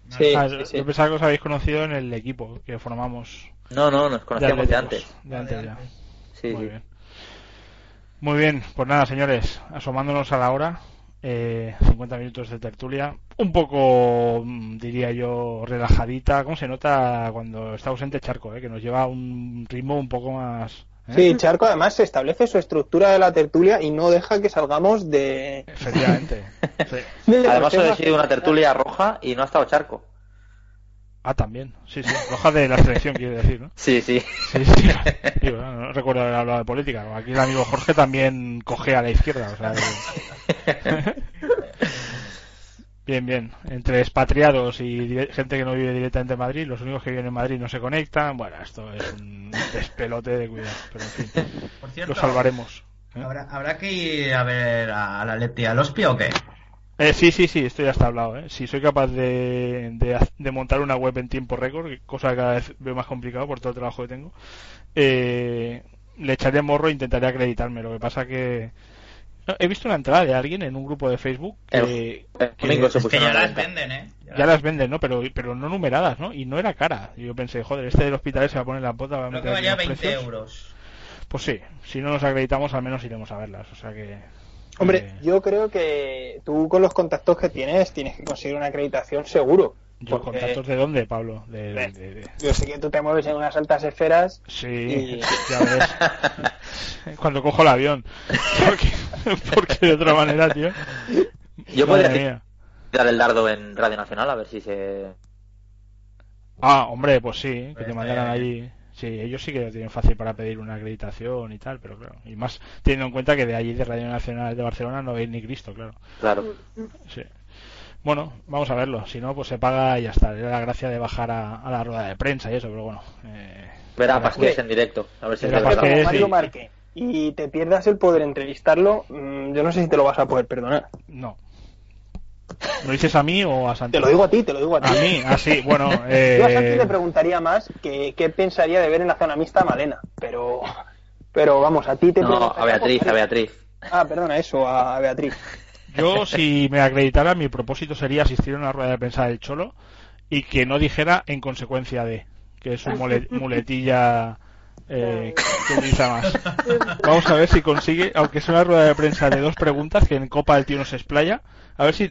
Sí, Ah, sí, sí. Yo pensaba que os habéis conocido en el equipo que formamos No, no, nos conocíamos de antes. De antes ya. Sí, Muy sí. bien. Muy bien, pues nada, señores, asomándonos a la hora, eh, 50 minutos de tertulia, un poco, mm, diría yo, relajadita, ¿cómo se nota cuando está ausente Charco, eh? que nos lleva a un ritmo un poco más... ¿eh? Sí, Charco además se establece su estructura de la tertulia y no deja que salgamos de... Efectivamente. [laughs] Sí. Además, los hoy ha temas sido una tertulia roja y no ha estado Charco. Ah, también, sí, sí, roja de la selección, quiere decir, ¿no? Sí, sí. Sí, sí. Digo, no, no recuerdo haber hablado de política. Aquí el amigo Jorge también coge a la izquierda. O sea, que- [laughs] Bien, bien. Entre expatriados y gente que no vive directamente en Madrid, los únicos que viven en Madrid no se conectan. Bueno, esto es un despelote de cuidado. Pero en fin, Por cierto, lo salvaremos. ¿eh? ¿habrá, habrá que ir a ver a la Leti al Hospi o qué? Eh, sí, sí, sí, esto ya está hablado. ¿eh? Si soy capaz de, de, montar una web en tiempo récord, cosa que cada vez veo más complicado por todo el trabajo que tengo, eh, le echaré morro e intentaré acreditarme. Lo que pasa que no, he visto una entrada de alguien en un grupo de Facebook que, El que domingo se Es que pusieron ya las venden, ¿eh? ya las venden, ¿no? Pero, pero no numeradas, ¿no? Y no era cara. Y yo pensé, joder, este del hospital se va a poner la bota, va a Creo que valía unos 20 precios. euros. Pues sí, si no nos acreditamos, al menos iremos a verlas. O sea que. Hombre, eh, yo creo que tú con los contactos que tienes tienes que conseguir una acreditación seguro. ¿Yo porque- contactos de dónde, Pablo? De, De- de- de- Yo sé que tú te mueves en unas altas esferas Sí, Y- ya ves. [laughs] Cuando cojo el avión. [laughs] Porque, porque de otra manera, tío. Yo Madre podría mía. tirar el dardo en Radio Nacional a ver si se. Ah, hombre, pues sí, que Pues te está mandaran bien. allí. Sí, ellos sí que lo tienen fácil para pedir una acreditación y tal, pero claro. Y más teniendo en cuenta que de allí, de Radio Nacional de Barcelona, no veis ni Cristo, claro. Claro. Sí. Bueno, vamos a verlo. Si no, pues se paga y ya está. Era la gracia de bajar a, a la rueda de prensa y eso, pero bueno. Eh, Verá Pasqués que- en directo. A ver si. Pasqués- sí. Mario Marque y te pierdas el poder entrevistarlo, mm, yo no sé si te lo vas a poder perdonar. no. ¿Lo dices a mí o a Santi? Te lo digo a ti, te lo digo a ti. A mí, así, bueno. Eh... [laughs] Yo a Santi le preguntaría más que qué pensaría de ver en la zona mixta a Malena, pero pero vamos, a ti te No, a Beatriz, a Beatriz. Ah, perdona, eso, a Beatriz. Yo, si me acreditara, mi propósito sería asistir a una rueda de prensa del Cholo y que no dijera en consecuencia de, que es un [laughs] muletilla eh, que utiliza más. Vamos a ver si consigue, aunque sea una rueda de prensa de dos preguntas, que en Copa el tío no se explaya, a ver si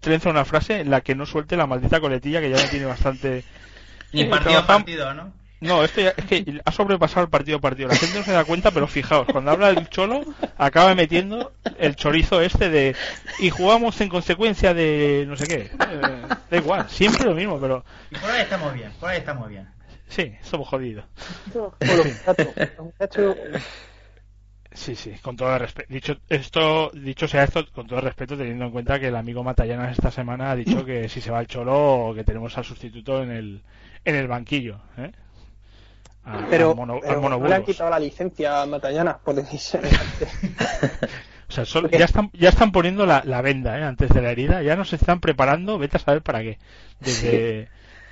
trenza una frase en la que no suelte la maldita coletilla que ya me tiene bastante... Ni Eh, [laughs] partido a partido, ¿no? No, esto ya, es que ha sobrepasado el partido a partido. La gente no se da cuenta, pero fijaos, cuando habla el cholo, acaba metiendo el chorizo este de y jugamos en consecuencia de no sé qué. Eh, da igual, siempre lo mismo, pero Y por ahí estamos bien, por ahí estamos bien. sí, somos jodidos. Bueno, Sí, sí, con todo el respeto. Dicho esto, dicho sea esto, con todo el respeto, teniendo en cuenta que el amigo Matallanas esta semana ha dicho que si se va el cholo, que tenemos al sustituto en el en el banquillo, ¿eh? A- pero, al mono- pero al mono no le han quitado la licencia a Matallana por decir [laughs] O sea, solo- ya están ya están poniendo la, la venda ¿eh? antes de la herida, ya nos están preparando, vete a saber para qué. Desde,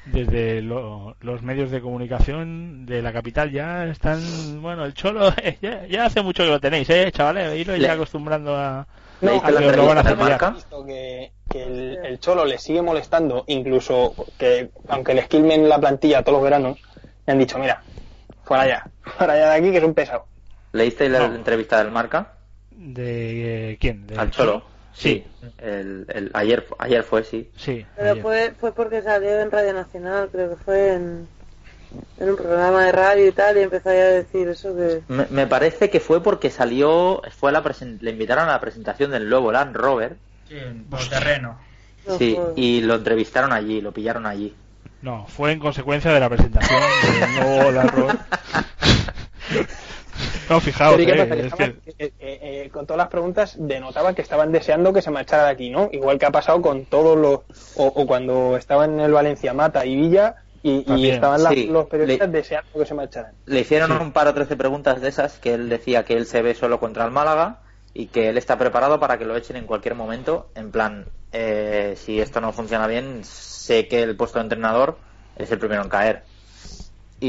desde lo- los medios de comunicación de la capital ya están, bueno, el cholo, [laughs] eh, ya, ya hace mucho que lo tenéis, ¿eh, chavales? Iros ya acostumbrando a... No, ¿Leíste la Ah, pero lo van a cepillar. Marca? visto que, que el, el Cholo le sigue molestando, incluso que aunque le esquilmen la plantilla todos los veranos, le han dicho, mira, fuera ya, [laughs] fuera ya de aquí que es un pesado. ¿Leíste la No. entrevista del Marca? ¿De eh, quién? ¿Del Al Cholo. Sí, El, el- ayer, ayer fue, sí. sí. Pero ayer. fue, fue porque salió en Radio Nacional, creo que fue en, en un programa de radio y tal, y empezó ya a decir eso que... Me, me parece que fue porque salió, fue a la presen- le invitaron a la presentación del nuevo Land Rover, Sí, por terreno. no sí, fue- y lo entrevistaron allí, lo pillaron allí. No, fue en consecuencia de la presentación del nuevo Land Rover. [laughs] No, fijaos, Pero ¿y qué eh, pasa? Que es estaban- que- eh, eh, eh, con todas las preguntas denotaba que estaban deseando que se marchara de aquí, ¿no? Igual que ha pasado con todos los... O, o cuando estaban en el Valencia Mata y Villa y, estaban las- sí. los periodistas Le- deseando que se marcharan. Le hicieron Sí. un par o trece preguntas de esas que él decía que él se ve solo contra el Málaga y que él está preparado para que lo echen en cualquier momento. En plan, eh, si esto no funciona bien, sé que el puesto de entrenador es el primero en caer.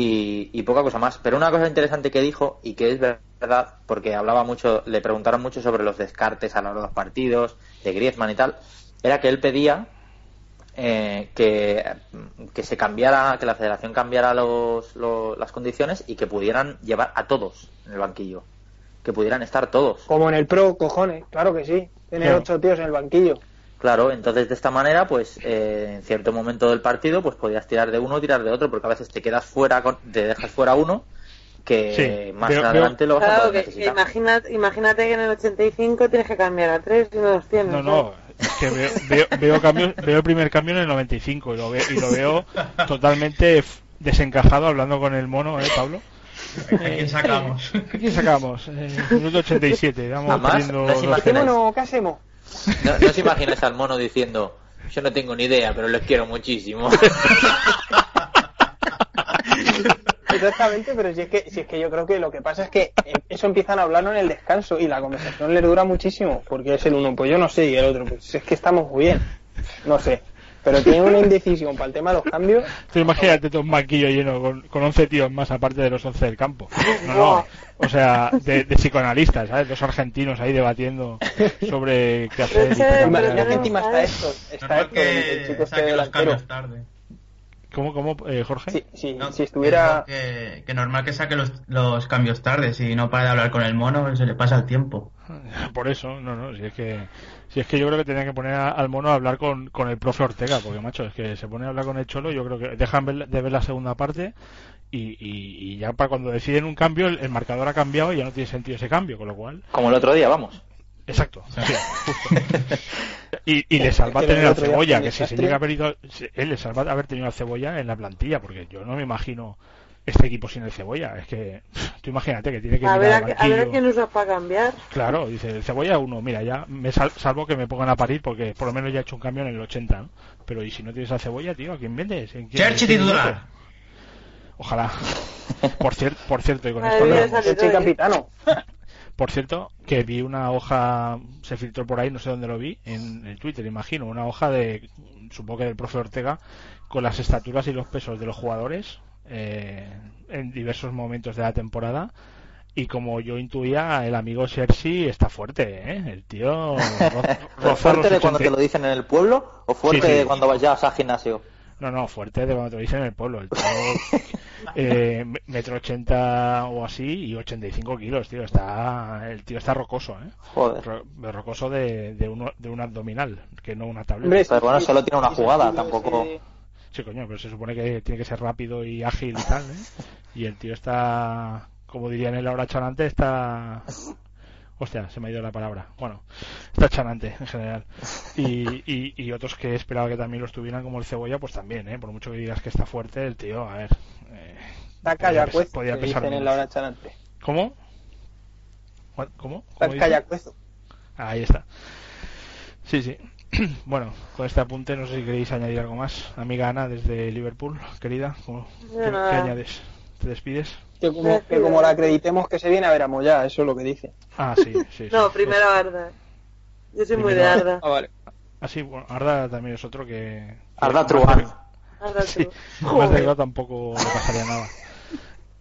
Y, y poca cosa más. Pero una cosa interesante que dijo, y que es verdad, porque hablaba mucho, le preguntaron mucho sobre los descartes a lo largo de los partidos, de Griezmann y tal, era que él pedía eh, que, que se cambiara, que la federación cambiara los, lo- las condiciones y que pudieran llevar a todos en el banquillo. Que pudieran estar todos. Como en el Pro, cojones, claro que sí. Tener ocho tíos en el banquillo. Claro, entonces de esta manera, pues eh, en cierto momento del partido, pues podías tirar de uno o tirar de otro, porque a veces te quedas fuera, con- te dejas fuera uno, que Sí, más veo- adelante lo vas a poder que, imagínate, imagínate que en el 85 tienes que cambiar a tres y no los tienes. No, no, es que veo, veo, veo cambios, veo el primer cambio en el 95 y lo veo, y lo veo totalmente desencajado hablando con el mono, ¿eh, Pablo? ¿A quién sacamos? ¿A quién sacamos? Eh, minuto 87, vamos Además, perdiendo ¿qué hacemos? No, no os imagináis al mono diciendo, yo no tengo ni idea, pero les quiero muchísimo. [laughs] Exactamente, pero si es, que, si es que yo creo que lo que pasa es que eh, eso empiezan a hablarlo en el descanso y la conversación les dura muchísimo, porque es el uno, pues yo no sé, y el otro, pues es que estamos muy bien, no sé. Pero tiene una indecisión para el tema de los cambios. Tú imagínate todo un banquillo lleno con, con 11 tíos más aparte de los 11 del campo. No, no. O sea, de, de psicoanalistas, ¿sabes? Dos argentinos ahí debatiendo sobre qué hacer. y Ese- qué cambiar. Imagínate encima está esto, está esto, el, el que chico este saque los delantero. cambios tarde. ¿Cómo, cómo, eh, Jorge? No, si estuviera... Que, que normal que saque los, los cambios tarde, si no para de hablar con el mono, se le pasa el tiempo. [laughs] Por eso, no, no, si es que, si es que yo creo que tenía que poner a- al mono a hablar con, con el profe Ortega, porque macho, es que se pone a hablar con el Cholo, yo creo que dejan ver- de ver la segunda parte y, y, y ya para cuando deciden un cambio, el, el marcador ha cambiado y ya no tiene sentido ese cambio, con lo cual, Como el otro día, vamos. Exacto, sí, justo. [laughs] Y, y le salva Es que tener al cebolla, que si se llega a haber ido, él le salva haber tenido al cebolla en la plantilla, porque yo no me imagino este equipo sin el cebolla, es que, [laughs] tú imagínate que tiene que A ver, al a, a ver a quién usas para cambiar. Claro, dice, el cebolla uno, mira, ya me sal- salvo que me pongan a parir porque por lo menos ya he hecho un cambio en el 80, ¿no? Pero ¿y si no tienes a cebolla, tío? ¿A quién vendes? ¿En quién- titular. Ojalá. [laughs] Por, cier- por cierto, y con Madre esto salió Soy capitano. Por cierto, que vi una hoja, se filtró por ahí, no sé dónde lo vi, en el Twitter, imagino, una hoja de, supongo que del profe Ortega, con las estaturas y los pesos de los jugadores eh, en diversos momentos de la temporada. Y como yo intuía, el amigo Sergi está fuerte, ¿eh? El tío [laughs] ¿Fuerte los de cuando 80. te lo dicen en el pueblo o fuerte Sí, sí. de cuando vayas al gimnasio? No, no, fuerte de cuando te en el pueblo. El tío, [laughs] eh, me- metro ochenta o así y 85 kilos, tío. Está, el tío está rocoso, ¿eh? Joder. Ro- rocoso de, de, uno, de un abdominal, que no una tableta. Hombre, Pero bueno, solo tiene una jugada, tampoco- sí. Coño, pero se supone que tiene que ser rápido y ágil y tal, ¿eh? [laughs] Y el tío está, como dirían en la hora chanante, está... Hostia, se me ha ido la palabra. Bueno, está chanante en general. [laughs] Y, y, y otros que esperaba que también lo estuvieran como el cebolla, pues también, ¿eh? Por mucho que digas que está fuerte, el tío, a ver... eh, Está podía callacuezo, pes- podía que pesar dicen en la hora chanante. ¿Cómo? ¿Cuál- ¿Cómo? ¿Cómo dice? callacuezo. Ahí está. Sí, sí. [clears throat] Bueno, con este apunte no sé si queréis añadir algo más. Amiga Ana, desde Liverpool, querida, ¿cómo- De ¿qué, qué añades? ¿Te despides? Que como, que como la acreditemos que se viene a ver a Moya, eso es lo que dice. Ah, sí, sí. [laughs] No, sí. primero Arda. Yo soy muy de Arda. Ah, vale. Ah, sí, bueno, Arda también es otro que... Arda Truán. de- Arda Sí, más delgado tampoco le pasaría nada.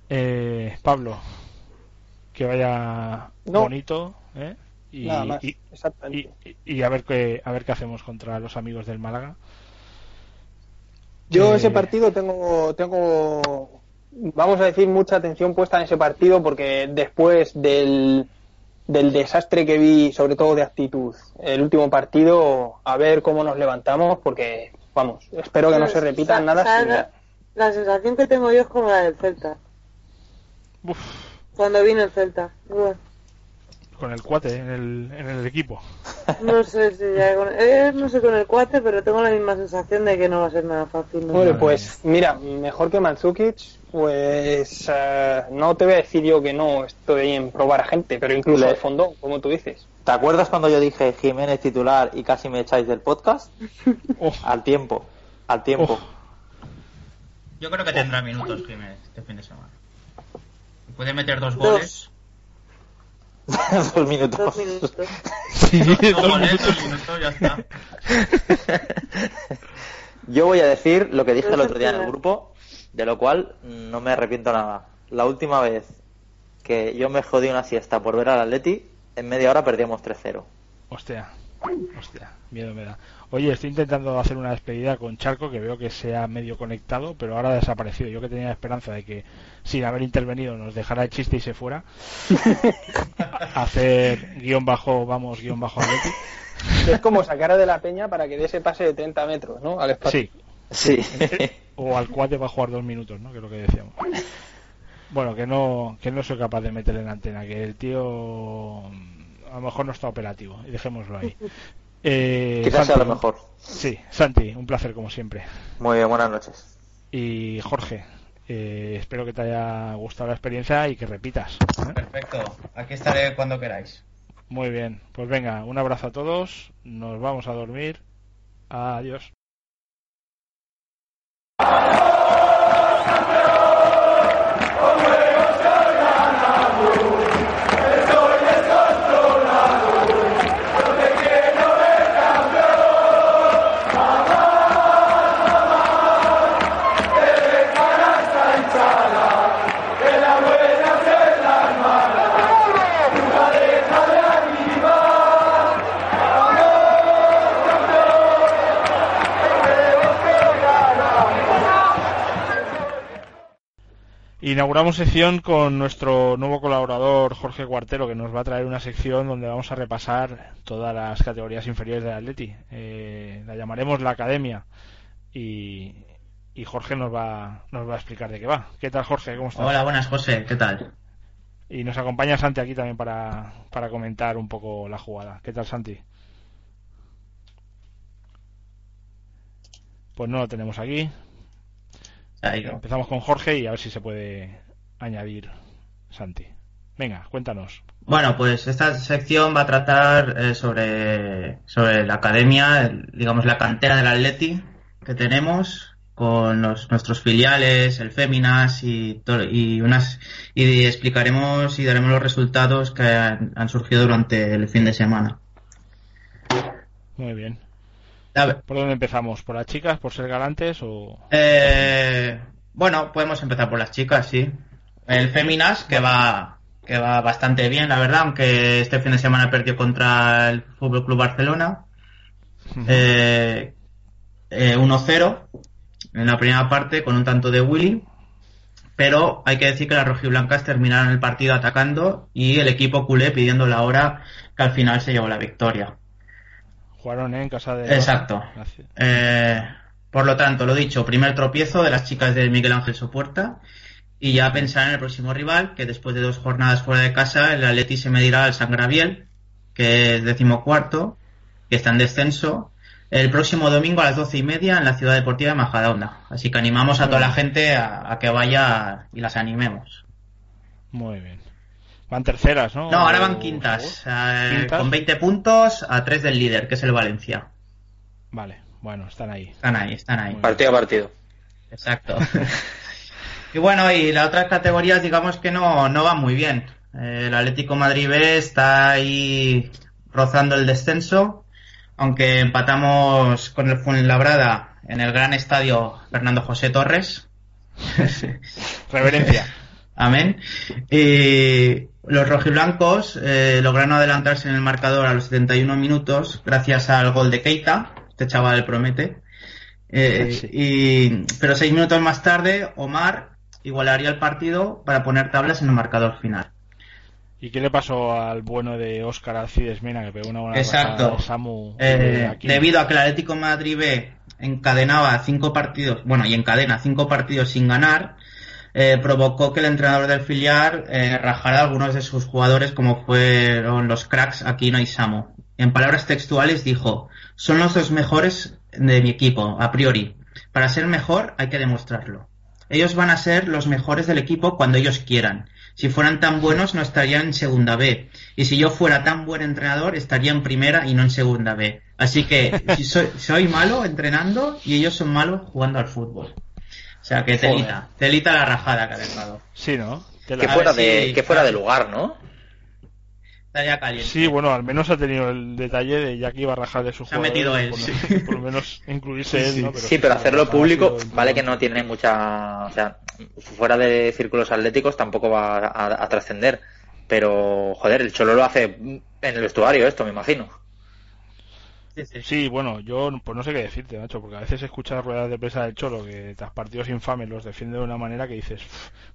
Eh, Pablo, que vaya No. bonito, ¿eh? y, Nada más, y- exactamente. y- y a ver qué a ver qué hacemos contra los amigos del Málaga. Yo Eh, ese partido tengo, tengo, vamos a decir, mucha atención puesta en ese partido porque después del, del desastre que vi, sobre todo de actitud, el último partido, a ver cómo nos levantamos porque, vamos, espero que no se repita nada ¿sabes similar. La, la sensación que tengo yo es como la del Celta. Uf, Cuando vino el Celta. Igual. con el cuate en el, en el equipo. No sé si ya con, eh, no sé con el cuate, pero tengo la misma sensación de que no va a ser nada fácil. ¿no? Bueno, pues mira, mejor que Mandzukic, pues eh, no te voy a decir yo que no estoy en probar a gente, pero incluso al fondo, como tú dices. ¿Te acuerdas cuando yo dije Jiménez titular y casi me echáis del podcast? [laughs] Oh, Al tiempo, al tiempo. oh. Yo creo que tendrá minutos Jiménez este fin de semana. Puede meter dos goles. [laughs] Dos minutos. Dos minutos. [laughs] Sí, Dos dos goles, minutos. dos minutos, ya está. Yo voy a decir lo que dije el otro día en el grupo, de lo cual no me arrepiento nada. La última vez que yo me jodí una siesta por ver al Atleti, en media hora perdíamos 3-0. Hostia, hostia, miedo me da. Oye, estoy intentando hacer una despedida con Charco que veo que se ha medio conectado, pero ahora ha desaparecido. Yo que tenía la esperanza de que sin haber intervenido nos dejara el chiste y se fuera. [laughs] Hacer guion bajo, vamos, guion bajo Atleti. Es como sacar a de la peña para que dé ese pase de 30 metros, ¿no? Al espacio. Sí, Sí. [laughs] o al cuate va a jugar dos minutos, ¿no? Que es lo que decíamos. Bueno, que no, que no soy capaz de meterle en antena, que el tío mm, a lo mejor no está operativo, y dejémoslo ahí. [laughs] Eh, Quizás sea lo Santi, mejor. Sí, Santi, un placer como siempre. Muy bien, buenas noches. Y Jorge, eh, espero que te haya gustado la experiencia y que repitas. ¿eh? Perfecto. Aquí estaré cuando queráis. Muy bien, pues venga, un abrazo a todos, nos vamos a dormir. Adiós. Inauguramos sección con nuestro nuevo colaborador Jorge Cuartero, que nos va a traer una sección donde vamos a repasar todas las categorías inferiores del Atleti. Eh, la llamaremos la Academia y, y Jorge nos va, nos va a explicar de qué va. ¿Qué tal Jorge? ¿Cómo estás? Hola, buenas, José. ¿Qué tal? Y nos acompaña Santi aquí también para, para comentar un poco la jugada. ¿Qué tal Santi? Pues no lo tenemos aquí. Ido. Empezamos con Jorge y a ver si se puede añadir Santi. Venga, cuéntanos. Bueno, pues esta sección va a tratar eh, sobre, sobre la academia, digamos la cantera del Atleti que tenemos con los- nuestros filiales, el Féminas y, y unas y explicaremos y daremos los resultados que han, han surgido durante el fin de semana. Muy bien. ¿Por dónde empezamos? ¿Por las chicas? ¿Por ser galantes? o Eh, bueno, podemos empezar por las chicas, sí. El Féminas, que va, que va bastante bien, la verdad, aunque este fin de semana perdió contra el Fútbol Club Barcelona. Eh, eh, 1-0 en la primera parte con un tanto de Willy. Pero hay que decir que las rojiblancas terminaron el partido atacando y el equipo culé pidiendo la hora que al final se llevó la victoria. Jugaron en casa de... Exacto. Eh, por lo tanto, lo dicho, primer tropiezo de las chicas de Miguel Ángel Sopuerta. Y ya pensar en el próximo rival, que después de dos jornadas fuera de casa, el Atleti se medirá al San Graviel, que es decimocuarto, que está en descenso, el próximo domingo a las doce y media en la ciudad deportiva de Majadahonda. Así que animamos a toda la gente a, a que vaya y las animemos. Muy bien. Van terceras, ¿no? No, ahora van ¿O- quintas, o- eh, ¿Quintas? con 20 puntos a 3 del líder, que es el Valencia. Vale, bueno, están ahí. Están ahí, están ahí. Partido a partido. Exacto. [laughs] y bueno, y las otras categorías, digamos que no, no van muy bien. Eh, el Atlético Madrid B está ahí rozando el descenso, aunque empatamos con el Fuenlabrada en el gran estadio Fernando José Torres. [laughs] Reverencia. [laughs] Amén. Y los rojiblancos eh, lograron adelantarse en el marcador a los 71 minutos gracias al gol de Keita. Este chaval promete. Eh, y, pero seis minutos más tarde, Omar igualaría el partido para poner tablas en el marcador final. ¿Y qué le pasó al bueno de Óscar Alcides Mena que pegó una buena Exacto. de Samu Eh, debido a que el Atlético Madrid B encadenaba cinco partidos, bueno, y encadena cinco partidos sin ganar, eh, provocó que el entrenador del filial eh, rajara a algunos de sus jugadores, como fueron los cracks Aquino y Samu. En palabras textuales dijo, son los dos mejores de mi equipo, a priori. Para ser mejor hay que demostrarlo. Ellos van a ser los mejores del equipo cuando ellos quieran. Si fueran tan buenos no estarían en segunda B. Y si yo fuera tan buen entrenador estaría en primera y no en segunda B. Así que soy, soy malo entrenando y ellos son malos jugando al fútbol. O sea que telita, telita la rajada que ha dejado. Sí, ¿no? La- Que fuera, de, si- que fuera de lugar, ¿no? Está ya caliente. Sí, bueno, al menos ha tenido el detalle de ya que iba a rajar de su Se ha jugador. metido él, por, sí. por lo menos incluirse él, ¿no? Sí, pero hacerlo ha público, sido vale que no tiene mucha. O sea, fuera de círculos atléticos tampoco va a, a trascender. Pero, joder, el Cholo lo hace en el vestuario, esto, me imagino. Sí, sí. Sí, bueno, yo pues no sé qué decirte, macho, porque a veces escuchas ruedas de prensa del Cholo que tras partidos infames los defiende de una manera que dices,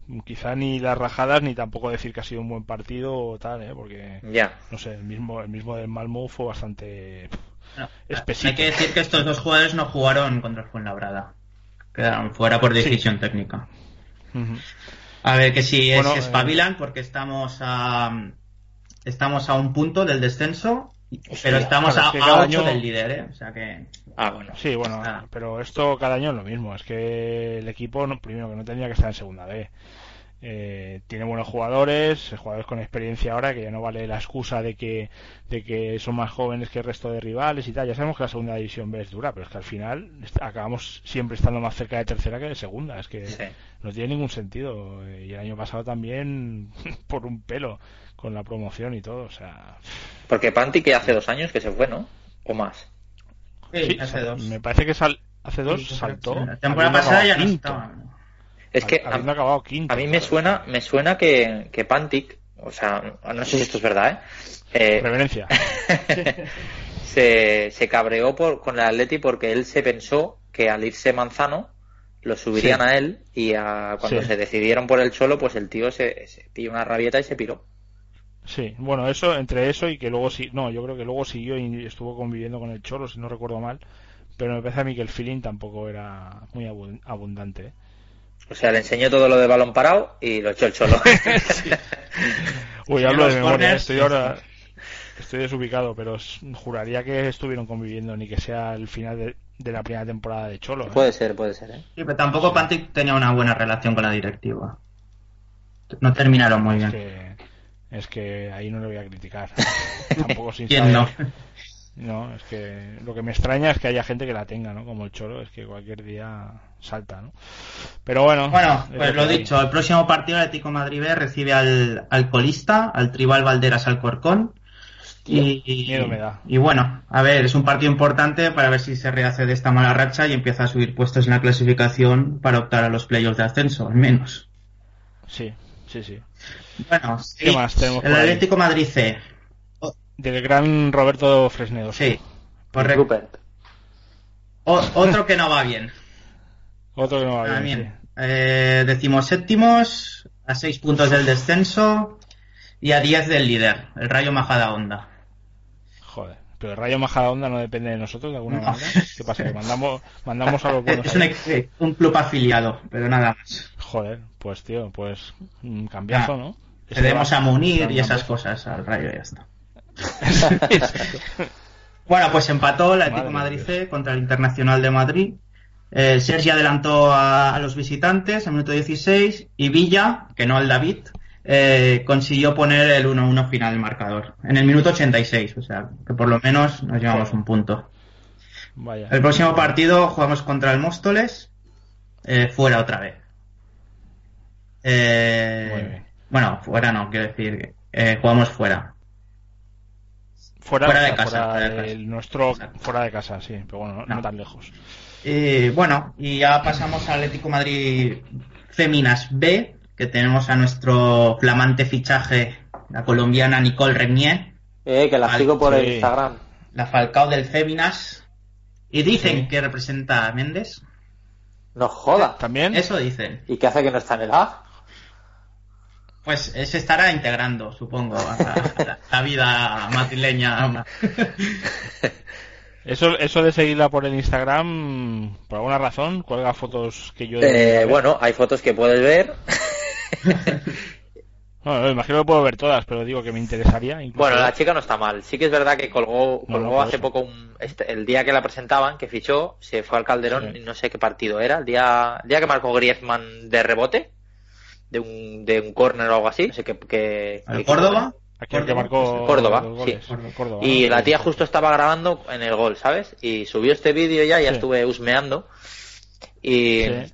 "Uf, quizá ni las rajadas ni tampoco decir que ha sido un buen partido o tal, ¿eh? Porque, Ya. no sé, el mismo, el mismo del Malmo fue bastante... No, Espesito. hay que decir que estos dos jugadores no jugaron contra el Fuenlabrada. Quedaron fuera por decisión técnica. A ver, que si Bueno, es espabilan porque estamos a estamos a un punto del descenso, pero estamos claro, a, es que a cada ocho año- del líder, ¿eh? O sea que Ah, bueno. Sí, bueno, Ah. pero esto cada año es lo mismo. Es que el equipo, no, primero, que no tendría que estar en segunda B. Eh, tiene buenos jugadores, jugadores con experiencia ahora, que ya no vale la excusa de que, de que son más jóvenes que el resto de rivales y tal. Ya sabemos que la segunda división B es dura, pero es que al final acabamos siempre estando más cerca de tercera que de segunda. Es que Sí. no tiene ningún sentido. Eh, Y el año pasado también [laughs] por un pelo con la promoción y todo. O sea, Porque Panti que hace dos años que se fue, ¿no? O más. sí, sí, hace dos. me parece que sal- hace dos Sí, saltó. La temporada pasada ya no estaba. Es que a, acabado quinto. a mí me suena, me suena que, que Pantic, o sea, no sé si esto es verdad, ¿eh? Eh, Reverencia. [laughs] se, se cabreó por, con el Atleti porque él se pensó que al irse Manzano lo subirían Sí. a él y a, cuando Sí. se decidieron por el Cholo, pues el tío se, se pilló una rabieta y se piró. Sí, bueno, eso, entre eso y que luego sí, no, yo creo que luego siguió y estuvo conviviendo con el Cholo, si no recuerdo mal, pero me parece a mí que el feeling tampoco era muy abun- abundante. ¿eh? O sea, le enseñó todo lo de balón parado y lo echó el Cholo. [laughs] [laughs] Uy, Sí, hablo de memoria, corners, estoy sí, ahora, estoy desubicado, pero juraría que estuvieron conviviendo ni que sea el final de, de la primera temporada de Cholo. ¿eh? puede ser, puede ser, ¿eh? Sí, pero tampoco Pantic tenía una buena relación con la directiva. No terminaron muy Es bien. que, es que ahí no le voy a criticar. [laughs] Tampoco sin ¿Quién no? No, es que lo que me extraña es que haya gente que la tenga, ¿no? Como el Cholo, es que cualquier día salta, ¿no? Pero bueno. Bueno, es pues lo hay. dicho, el próximo partido el Atlético de Madrid B recibe al, al colista, al Tribal Valderas Alcorcón. Y, miedo me da. y bueno, a ver, es un partido importante para ver si se rehace de esta mala racha y empieza a subir puestos en la clasificación para optar a los playoffs de ascenso, al menos. Sí, sí, sí. Bueno, ¿Qué sí, más tenemos el por ahí? Atlético Madrid C. Del gran Roberto Fresnedo. Sí, correcto. Rupert. O- otro que no va bien. [laughs] Otro que no va bien. También. sí. Eh, decimoséptimos, a seis puntos del descenso y a 10 del líder, el Rayo Majada Onda. Joder. Pero el Rayo Majadahonda no depende de nosotros de alguna No. manera. ¿Qué pasa? Que mandamos, mandamos a los [laughs] buenos. Es un, un club afiliado, pero nada más. Joder, pues tío, pues un cambiazo, Ah, ¿no? Cedemos a Munir y esas cosas al Rayo y ya está. [laughs] [laughs] Bueno, pues empató el Atlético Madrid C contra el Internacional de Madrid. Eh, Sergi adelantó a, a los visitantes en minuto 16 y Villa, que no el David, eh, consiguió poner el 1-1 final del marcador en el minuto 86, o sea que por lo menos nos llevamos un punto. Vaya. El próximo partido jugamos contra el Móstoles, eh, fuera otra vez. Eh, Muy bien. Bueno, fuera no, quiero decir, eh, jugamos fuera. Fuera, de casa, fuera fuera de de casa. nuestro Exacto. fuera de casa, sí, pero bueno, no, No. no tan lejos. Y bueno, y ya pasamos al Atlético Madrid Féminas B, que tenemos a nuestro flamante fichaje, la colombiana Nicole Renier, Eh, que la Al- sigo por el. Instagram. la Falcao del Féminas, y dicen que representa a Méndez. No joda. ¿También? Eso dicen. ¿Y qué hace que no está en el A? Pues se estará integrando, supongo, a la, vida madrileña. [laughs] Eso, eso de seguirla por el Instagram, por alguna razón, cuelga fotos que yo... Eh, bueno, hay fotos que puedes ver. [laughs] Bueno, imagino que puedo ver todas, pero digo que me interesaría. incluso Bueno, la chica no está mal. Sí que es verdad que colgó, No, no, colgó hace eso. poco un, este- el día que la presentaban, que fichó, se fue al Calderón Sí. y no sé qué partido era, el día, el día que marcó Griezmann de rebote, de un, de un córner o algo así, no sé qué, qué- ¿Al qué- Córdoba? Aquí el que marcó Córdoba, goles. sí. Córdoba, Y la tía justo estaba grabando en el gol, ¿sabes? Y subió este vídeo ya, ya Sí. estuve husmeando. Y, Sí.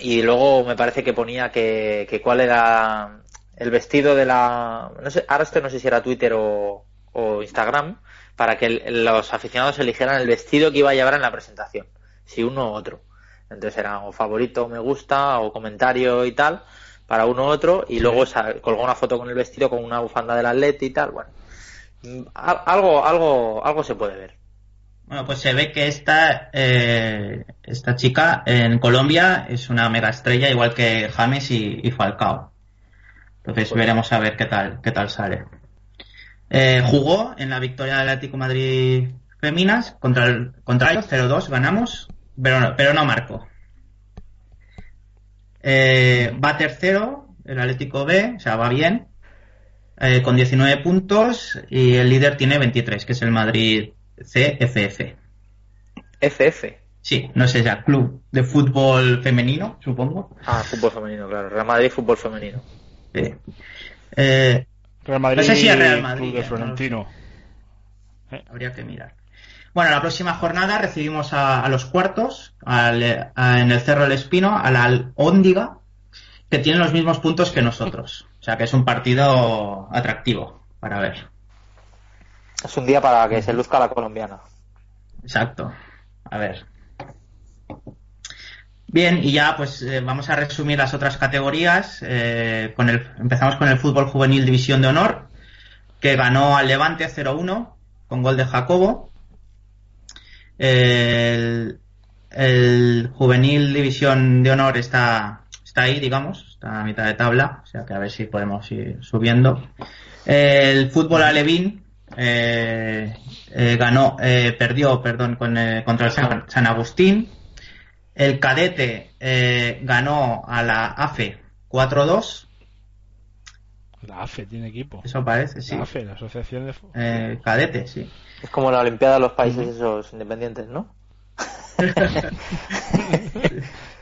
y luego me parece que ponía que, que cuál era el vestido de la... No sé, ahora esto no sé si era Twitter o, o Instagram, para que el- los aficionados eligieran el vestido que iba a llevar en la presentación, si uno u otro. Entonces era o favorito, me gusta, o comentario y tal, para uno u otro, y luego colgó una foto con el vestido con una bufanda del atleti y tal, bueno. Al- Algo, algo, algo se puede ver. Bueno, pues se ve que esta, eh, esta chica en Colombia es una mega estrella, igual que James y, y Falcao. Entonces veremos a ver qué tal, qué tal sale. Eh, jugó en la victoria del Atlético Madrid Feminas contra el, contra ellos, 0-2, ganamos, pero no, pero no marcó. Eh, va tercero, el Atlético B, o sea, va bien, eh, con 19 puntos y el líder tiene 23, que es el Madrid CFF. FF. Sí, no sé ya, club de fútbol femenino, supongo. Ah, fútbol femenino, claro. Real Madrid, fútbol femenino. Sí. Eh, Real Madrid, No sé si es Real Madrid, Club de no lo Florentino. habría que mirar. Bueno, la próxima jornada recibimos a, a los cuartos, al- a- en el Cerro del Espino, a la Óndiga, que tiene los mismos puntos que nosotros. O sea que es un partido atractivo para ver. Es un día para que se luzca la colombiana. Exacto. A ver. Bien, y ya pues eh, vamos a resumir las otras categorías. Eh, con el, empezamos con el fútbol juvenil División de Honor, que ganó al Levante 0-1 con gol de Jacobo. El, el juvenil División de Honor está, está ahí, digamos, está a mitad de tabla, o sea que a ver si podemos ir subiendo. El fútbol alevín eh, eh, ganó, eh, perdió, perdón, con, eh, contra el San, San Agustín. El cadete eh, ganó a la AFE 4-2, La AFE tiene equipo. eso parece, sí. La AFE, la Asociación de... Eh, cadete, sí. Es como la Olimpiada de los países esos independientes, ¿no? [laughs] La,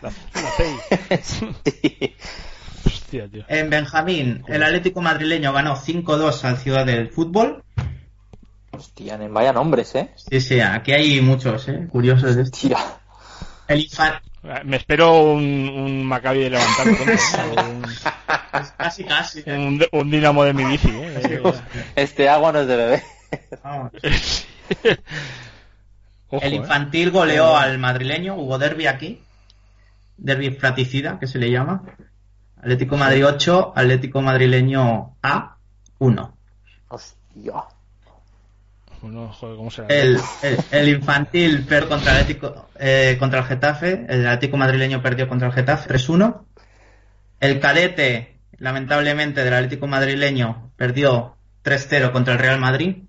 la. Hostia, tío. En Benjamín, el Atlético madrileño ganó 5-2 al Ciudad del Fútbol. Hostia, en- vaya nombres, ¿eh? Sí, sí, aquí hay muchos, ¿eh? Curiosos de esto. Tía. El Infan... Me espero un, un Maccabi de levantar ¿eh? [laughs] Casi, casi. O un, un, un Dinamo de mi bici, ¿eh? Este agua no es de bebé. Vamos. [laughs] Ojo, El ¿eh? infantil goleó al madrileño, hubo derby aquí, derby fraticida que se le llama. Atlético Madrid 8, Atlético madrileño A 1. Hostia. Bueno, joder, ¿cómo será? El, el, el infantil perdió contra el Atlético, eh, contra el Getafe, el Atlético madrileño perdió contra el Getafe 3-1. El cadete, lamentablemente, del Atlético madrileño perdió 3-0 contra el Real Madrid.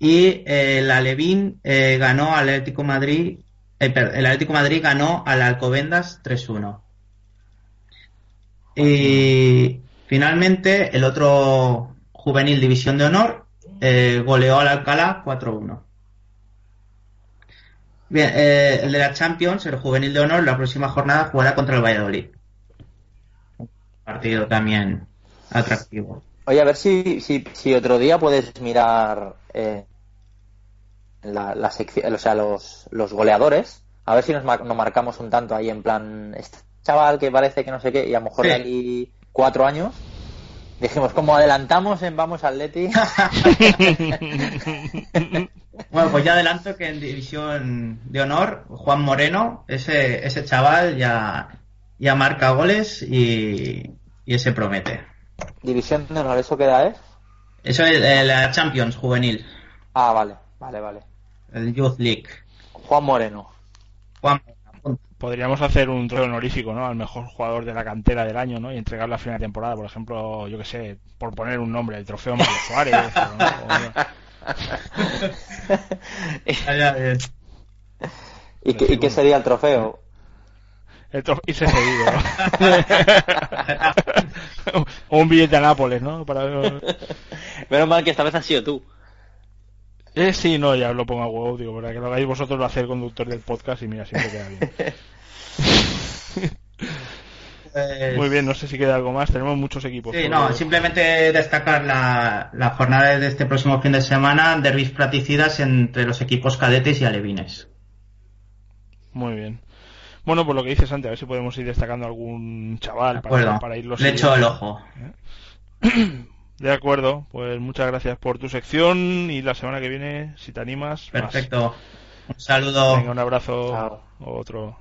Y eh, el Alevín eh, ganó al Atlético Madrid, eh, el Atlético Madrid ganó al Alcobendas 3-1. Y finalmente el otro juvenil División de Honor eh, goleó al Alcalá 4-1. Bien, eh, el de la Champions, el juvenil de honor, la próxima jornada jugará contra el Valladolid. Partido también atractivo. Oye, a ver si, si, si otro día puedes mirar eh, la, la sección, o sea, los, los goleadores. A ver si nos, mar- nos marcamos un tanto ahí en plan, este chaval que parece que no sé qué, y a lo mejor de aquí cuatro años. Dijimos, como adelantamos en Vamos Atleti, [laughs] Bueno, pues ya adelanto que en División de Honor, Juan Moreno, ese, ese chaval ya, ya marca goles y, y ese promete. División de honor, ¿eso qué edad es? Eso es eh, la Champions juvenil, Ah, vale, vale, vale. El Youth League. Juan Moreno. Juan, Podríamos hacer un trofeo honorífico, ¿no? Al mejor jugador de la cantera del año, ¿no? Y entregarlo a final de temporada, por ejemplo, yo que sé, por poner un nombre, el trofeo Mario [laughs] Suárez. o, ¿no? O- ¿Y, qué, y qué sería el trofeo? el trof- irse cedido, ¿no? o [laughs] un billete a Nápoles, ¿no? Para... Menos mal que esta vez has sido tú. Eh, sí, no, ya lo pongo a huevo, digo, para que lo hagáis vosotros lo hace el conductor del podcast y mira, siempre queda bien. Pues- [laughs] Muy bien, no sé si queda algo más, tenemos muchos equipos. Sí, no, simplemente destacar la, la jornada de este próximo fin de semana, derbis platicidas entre los equipos cadetes y alevines. Muy bien. Bueno, pues lo que dices antes, a ver si podemos ir destacando algún chaval De para, para irlo Le echo el ojo. [clears throat] De acuerdo, pues muchas gracias por tu sección y la semana que viene, si te animas, más. Perfecto. Un saludo. Venga, un abrazo. Chao. Otro.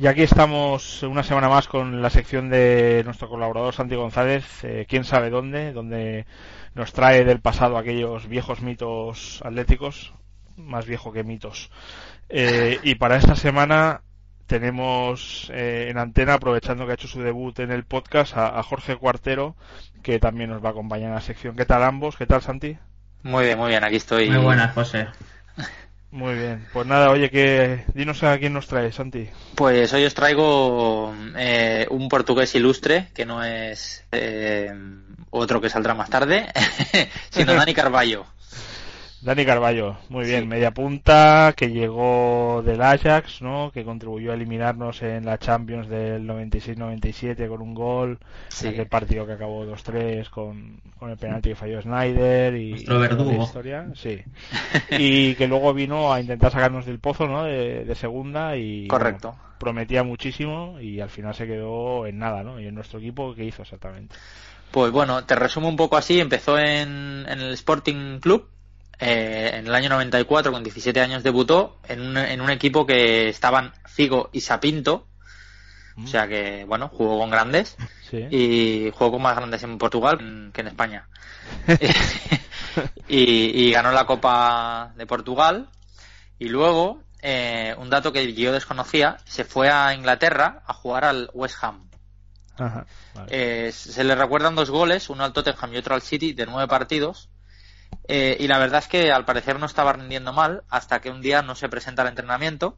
Y aquí estamos una semana más con la sección de nuestro colaborador Santi González, eh, quién sabe dónde, donde nos trae del pasado aquellos viejos mitos atléticos, más viejo que mitos. Eh, y para esta semana tenemos eh, en antena, aprovechando que ha hecho su debut en el podcast, a, a Jorge Cuartero, que también nos va a acompañar en la sección. ¿Qué tal ambos? ¿Qué tal Santi? Muy bien, muy bien, aquí estoy. Muy buenas, José. Muy bien. Pues nada, oye, que dinos a quién nos trae, Santi. Pues hoy os traigo eh, un portugués ilustre, que no es eh, otro que saldrá más tarde, [laughs] sino [laughs] Dani Carballo. Dani Carballo, muy bien, Sí. media punta, que llegó del Ajax, ¿no? Que contribuyó a eliminarnos en la Champions del 96-97 con un gol, Sí. aquel partido que acabó 2-3 con, con el penalti que falló Snyder y Nuestro toda la verdugo. historia, sí. Y que luego vino a intentar sacarnos del pozo, ¿no? De, de segunda y Correcto. bueno, prometía muchísimo y al final se quedó en nada, ¿no? Y en nuestro equipo, ¿qué hizo exactamente? Pues bueno, te resumo un poco así. Empezó en, en el Sporting Club. Eh, en el año 94, con 17 años, debutó en un, en un equipo que estaban Figo y Sapinto. O sea que, bueno, jugó con grandes. Sí. y jugó con más grandes en Portugal que en España. [laughs] y, y ganó la Copa de Portugal. Y luego, eh, un dato que yo desconocía, se fue a Inglaterra a jugar al West Ham. Ajá, vale. Eh, se le recuerdan dos goles, uno al Tottenham y otro al City, de nueve partidos. Eh, y la verdad es que al parecer no estaba rindiendo mal hasta que un día no se presenta al entrenamiento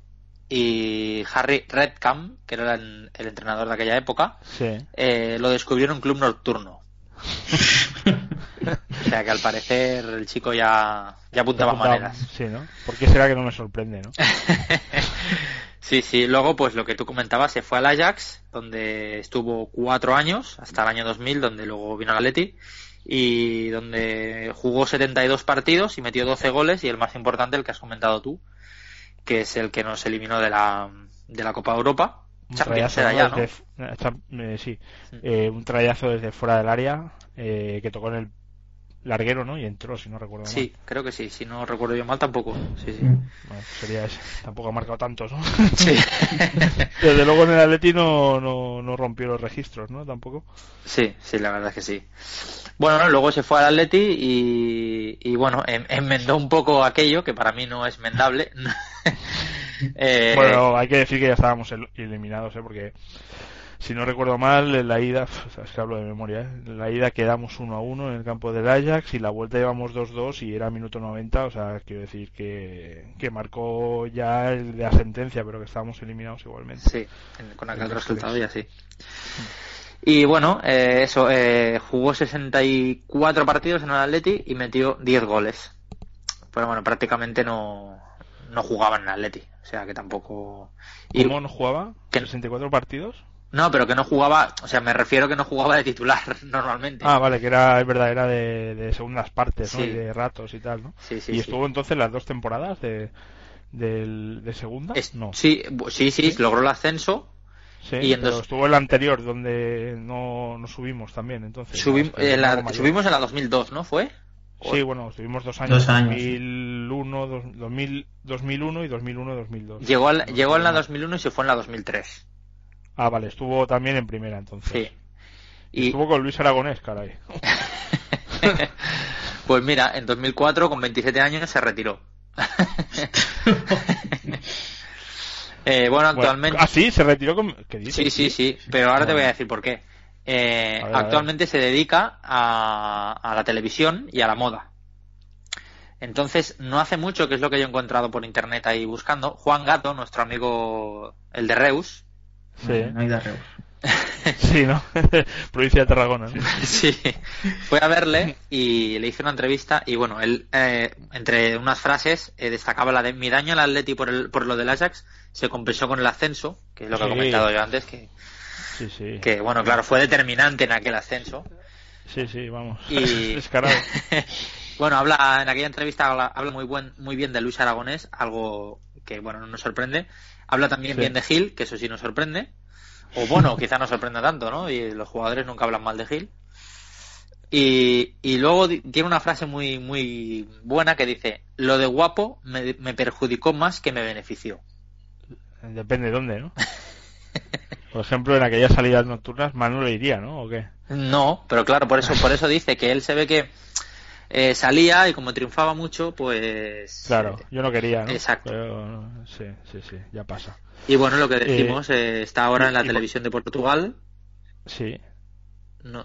y Harry Redcam, que era el, el entrenador de aquella época, Sí. eh, lo descubrió en un club nocturno. o sea que al parecer el chico ya, ya apuntaba Apuntaba- maneras. Sí, ¿no? ¿Por qué será que no me sorprende, no? [laughs] sí, sí. Luego, pues lo que tú comentabas, se fue al Ajax, donde estuvo cuatro años, hasta el año 2000, donde luego vino al Atleti, y donde jugó 72 partidos y metió 12 goles, y el más importante, el que has comentado tú, que es el que nos eliminó de la, de la Copa Europa. Un Champions trayazo, era ¿no? ya, ¿no? Desde- eh, cham- eh, sí, Eh, un trayazo desde fuera del área eh, que tocó en el larguero, ¿no? Y entró, si no recuerdo mal. Sí, creo que sí. Si no recuerdo yo mal, tampoco. Sí, sí. Bueno, pues sería ese. Tampoco ha marcado tantos, ¿no? Sí. [laughs] Desde luego en el Atleti no, no, no rompió los registros, ¿no? Tampoco. Sí, sí, la verdad es que sí. Bueno, luego se fue al Atleti y, y bueno, en- enmendó un poco aquello, que para mí no es mendable. [laughs] Eh, Bueno, hay que decir que ya estábamos el- eliminados, ¿eh? Porque si no recuerdo mal, en la ida, es que hablo de memoria, ¿eh? En la ida quedamos 1 a 1 en el campo del Ajax y la vuelta llevamos 2-2 y era minuto 90, o sea, quiero decir que, que marcó ya el de la sentencia, pero que estábamos eliminados igualmente. Sí, con aquel resultado y así. Y bueno, eh, eso, eh, jugó 64 partidos en el Atleti y metió 10 goles. Pero bueno, prácticamente no, no jugaba en el Atleti. O sea que tampoco. Y, ¿Cómo no jugaba? ¿64 partidos? No, pero que no jugaba, o sea, me refiero que no jugaba de titular [laughs] normalmente. Ah, vale, que era, es verdad, era de, segundas partes, ¿no? Y de ratos y tal, ¿no? Sí, sí, ¿Y estuvo entonces las dos temporadas de, de, segunda? no. Sí, sí, sí, logró el ascenso. Sí, y en estuvo el anterior donde no, no subimos también, entonces. subimos en la 2002, ¿no? ¿Fue? Sí, bueno, estuvimos dos años. Dos años. 2001, 2000, 2001 y 2001-2002. Llegó, al, llegó en la 2001 y se fue en la 2003. Ah, vale, estuvo también en primera entonces. Sí. Y... Estuvo con Luis Aragonés, caray. [laughs] pues mira, en 2004, con 27 años, se retiró. [laughs] eh, bueno, actualmente. ah, sí, se retiró con. Sí, sí, sí, pero ahora te voy a decir por qué. Eh, actualmente se dedica a, a, la televisión y a la moda. Entonces, no hace mucho, que es lo que yo he encontrado por internet ahí buscando, Juan Gato, nuestro amigo el de Reus. Sí, no hay de Reus. [laughs] sí, ¿no? [laughs] Provincia de Tarragona. Sí, fue a verle y le hice una entrevista y bueno, él, eh, entre unas frases, eh, destacaba la de mi daño al Atleti por, el, por lo del Ajax se compensó con el ascenso, que es lo que he comentado yo antes, que Sí, sí. Que bueno, claro, fue determinante en aquel ascenso. Sí, sí, vamos. Y... [laughs] Descarado. bueno, habla en aquella entrevista habla, muy buen muy bien de Luis Aragonés, algo que bueno, no nos sorprende. Habla también bien de Gil, que eso sí nos sorprende. O bueno, [laughs] quizá no sorprenda tanto, ¿no? Y los jugadores nunca hablan mal de Gil. Y, y luego tiene una frase muy muy buena que dice, lo de guapo me, me perjudicó más que me benefició. Depende de dónde, ¿no? Por ejemplo, en aquellas salidas nocturnas, mal no le iría, ¿no? ¿O qué? No, pero claro, por eso, por eso dice que él se ve que eh, salía y como triunfaba mucho, pues... Claro, yo no quería, ¿no? Exacto. sí, sí, sí, ya pasa. Y bueno, lo que decimos, eh, eh, está ahora en la televisión de Portugal. Sí.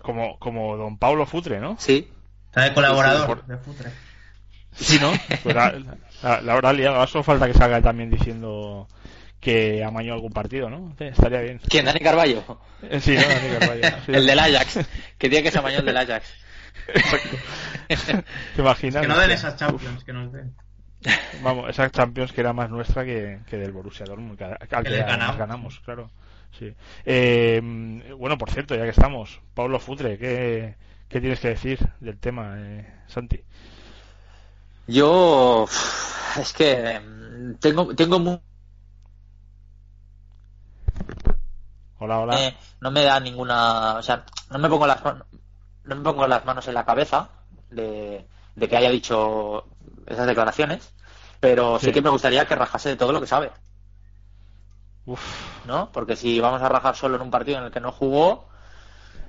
Como, como don Paulo Futre, ¿no? Sí. Está de colaborador de Futre. Sí, ¿no? Pues la, la, la, falta que salga también diciendo que amañó algún partido, ¿no? estaría bien. ¿Quién? ¿Dani Carballo? Eh, sí, Dani Carballo. [laughs] el del Ajax. Que tiene que se amañó el del Ajax. ¿Te imaginas? Que no den esas Champions, que nos den. Vamos, esas Champions que era más nuestra que, que del Borussia Dortmund, al que, ganamos. ganamos, claro. Sí. Eh, bueno, por cierto, ya que estamos, Pablo Futre, ¿qué, qué tienes que decir del tema, eh, Santi? Yo es que tengo tengo muy Hola, hola. Eh, no me da ninguna, o sea, no me pongo las no me pongo las manos en la cabeza de, que haya dicho esas declaraciones, pero sí. que me gustaría que rajase de todo lo que sabe. Uf. ¿No? Porque si vamos a rajar solo en un partido en el que no jugó,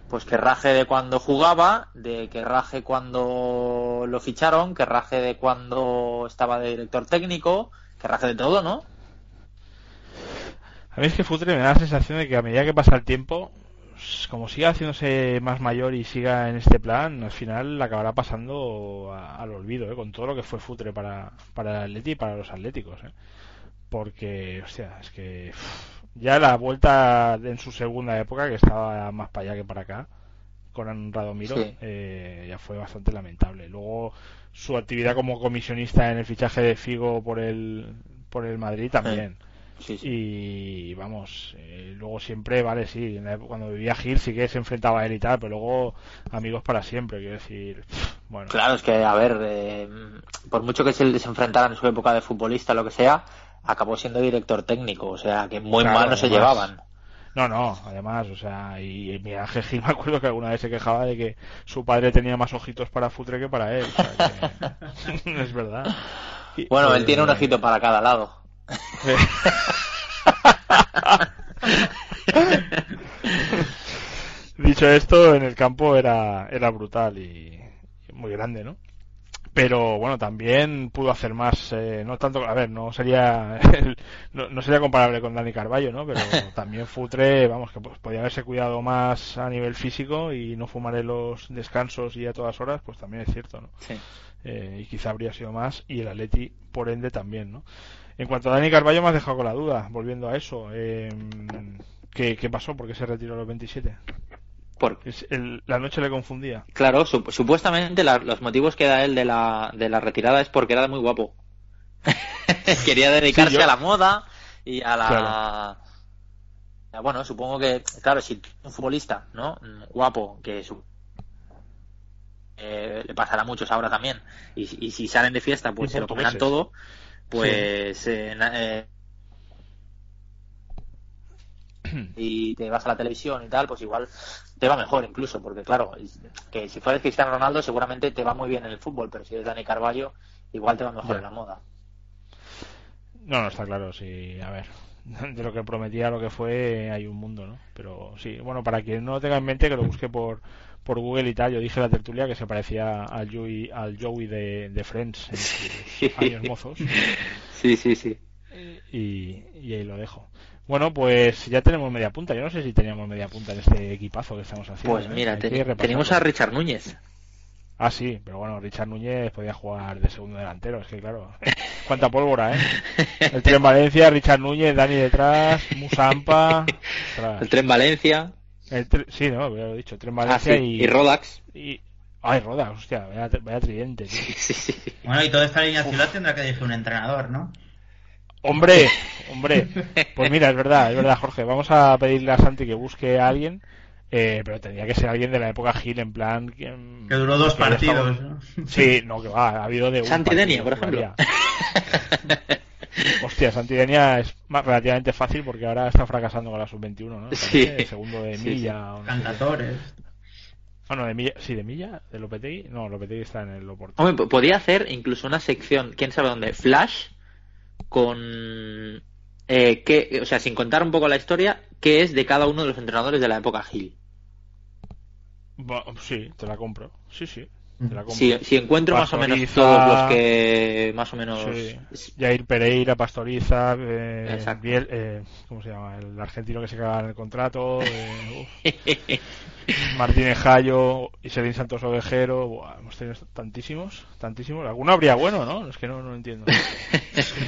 pues que raje de cuando jugaba, de que raje cuando lo ficharon, que raje de cuando estaba de director técnico, que raje de todo, ¿no? A mí es que Futre me da la sensación de que a medida que pasa el tiempo, como siga haciéndose más mayor y siga en este plan, al final acabará pasando al olvido, ¿eh? con todo lo que fue Futre para, para el Atleti y para los Atléticos. ¿eh? Porque, hostia, es que ya la vuelta en su segunda época, que estaba más para allá que para acá, con Radomiro, eh, ya fue bastante lamentable. Luego su actividad como comisionista en el fichaje de Figo por el, por el Madrid también. Y vamos, eh, luego siempre, vale, sí, cuando vivía Gil sí que se enfrentaba a él y tal, pero luego amigos para siempre, quiero decir. Bueno. Claro, es que, a ver, eh, por mucho que se enfrentaran en su época de futbolista, lo que sea, acabó siendo director técnico, o sea, que muy mal no se llevaban. No, no, además, o sea, y, mi Miguel Gil [laughs] me acuerdo que alguna vez se quejaba de que su padre tenía más ojitos para Futre que para él. [laughs] [laughs] es verdad. bueno, él tiene un ojito para cada lado. Dicho esto, en el campo era, era brutal y, muy grande, ¿no? Pero bueno, también pudo hacer más, eh, no tanto, a ver, no sería, [laughs] no, sería comparable con Dani Carballo, ¿no? Pero [laughs] también Futre, vamos, que pues, podía haberse cuidado más a nivel físico y no fumar en los descansos y a todas horas, pues también es cierto, ¿no? Sí. Eh, y quizá habría sido más y el Atleti, por ende, también, ¿no? En cuanto a Dani Carballo, me has dejado con la duda, volviendo a eso. Eh, ¿qué, pasó? ¿Por qué se retiró a los 27? Porque la noche le confundía. Claro, supuestamente los motivos que da él de la, de la retirada es porque era muy guapo. [laughs] Quería dedicarse Sí, yo- a la moda y a la... Claro. Bueno, supongo que, claro, si un futbolista, ¿no? Guapo, que su... eh, le pasará a muchos ahora también, y, y si salen de fiesta, pues se lo comerán todo, pues... eh, eh, y te vas a la televisión y tal, pues igual te va mejor incluso, porque claro, que si fueras Cristiano Ronaldo seguramente te va muy bien en el fútbol, pero si eres Dani Carballo, igual te va mejor en la moda. No, no está claro, sí, a ver. [laughs] De lo que prometía lo que fue, hay un mundo, ¿no? Pero sí, bueno, para quien no lo tenga en mente, que lo busque por, por Google y tal. Yo dije la tertulia que se parecía al Joey, al Joey de, de Friends en sus años mozos. Sí, sí, sí. Y, y ahí lo dejo. Bueno, pues ya tenemos media punta. Yo no sé si teníamos media punta en este equipazo que estamos haciendo. Pues ¿eh? mira, te- repasarlo. tenemos a Richard Núñez. Ah, sí, pero bueno, Richard Núñez podía jugar de segundo delantero, es que claro, cuánta pólvora, ¿eh? El tren Valencia, Richard Núñez, Dani detrás, Musampa. [laughs] El Tren Valencia. El sí, no, ya lo he dicho, tren Ah, Valencia sí, y... y Rodax. y- Ay, Roda, hostia, vaya, vaya tridente. Sí, sí. Bueno, y toda esta alineación tendrá que decir un entrenador, ¿no? Hombre, hombre, pues mira, es verdad, es verdad, Jorge, vamos a pedirle a Santi que busque a alguien, eh, pero tendría que ser alguien de la época Gil, en plan... Que, Que duró dos que partidos. Sí, no, que va, ha habido de un Santi Denia, por ejemplo. [laughs] Hostia, Santidenia es más, relativamente fácil porque ahora está fracasando con la sub-21, ¿no? Sí. Segundo de Sí, Milla. o no sé. Cantatores. Ah, no, de Milla. Sí, de Milla, de Lopetegui. No, Lopetegui está en el Oporto. Hombre, po- podía hacer incluso una sección, quién sabe dónde, Flash, con. Eh, qué- o sea, sin contar un poco la historia, qué es de cada uno de los entrenadores de la época Gil. Ba- Sí, te la compro. Sí, sí. Si, si encuentro más o menos todos los que más o menos. Sí. Jair Pereira, Pastoriza, eh. Biel- eh, ¿cómo se llama? El argentino que se caga en el contrato, eh. [laughs] Martínez Jayo, Iselín Santos Ovejero, buah, hemos tenido tantísimos, tantísimos. Alguno habría bueno, ¿no? Es que no, no entiendo. [laughs]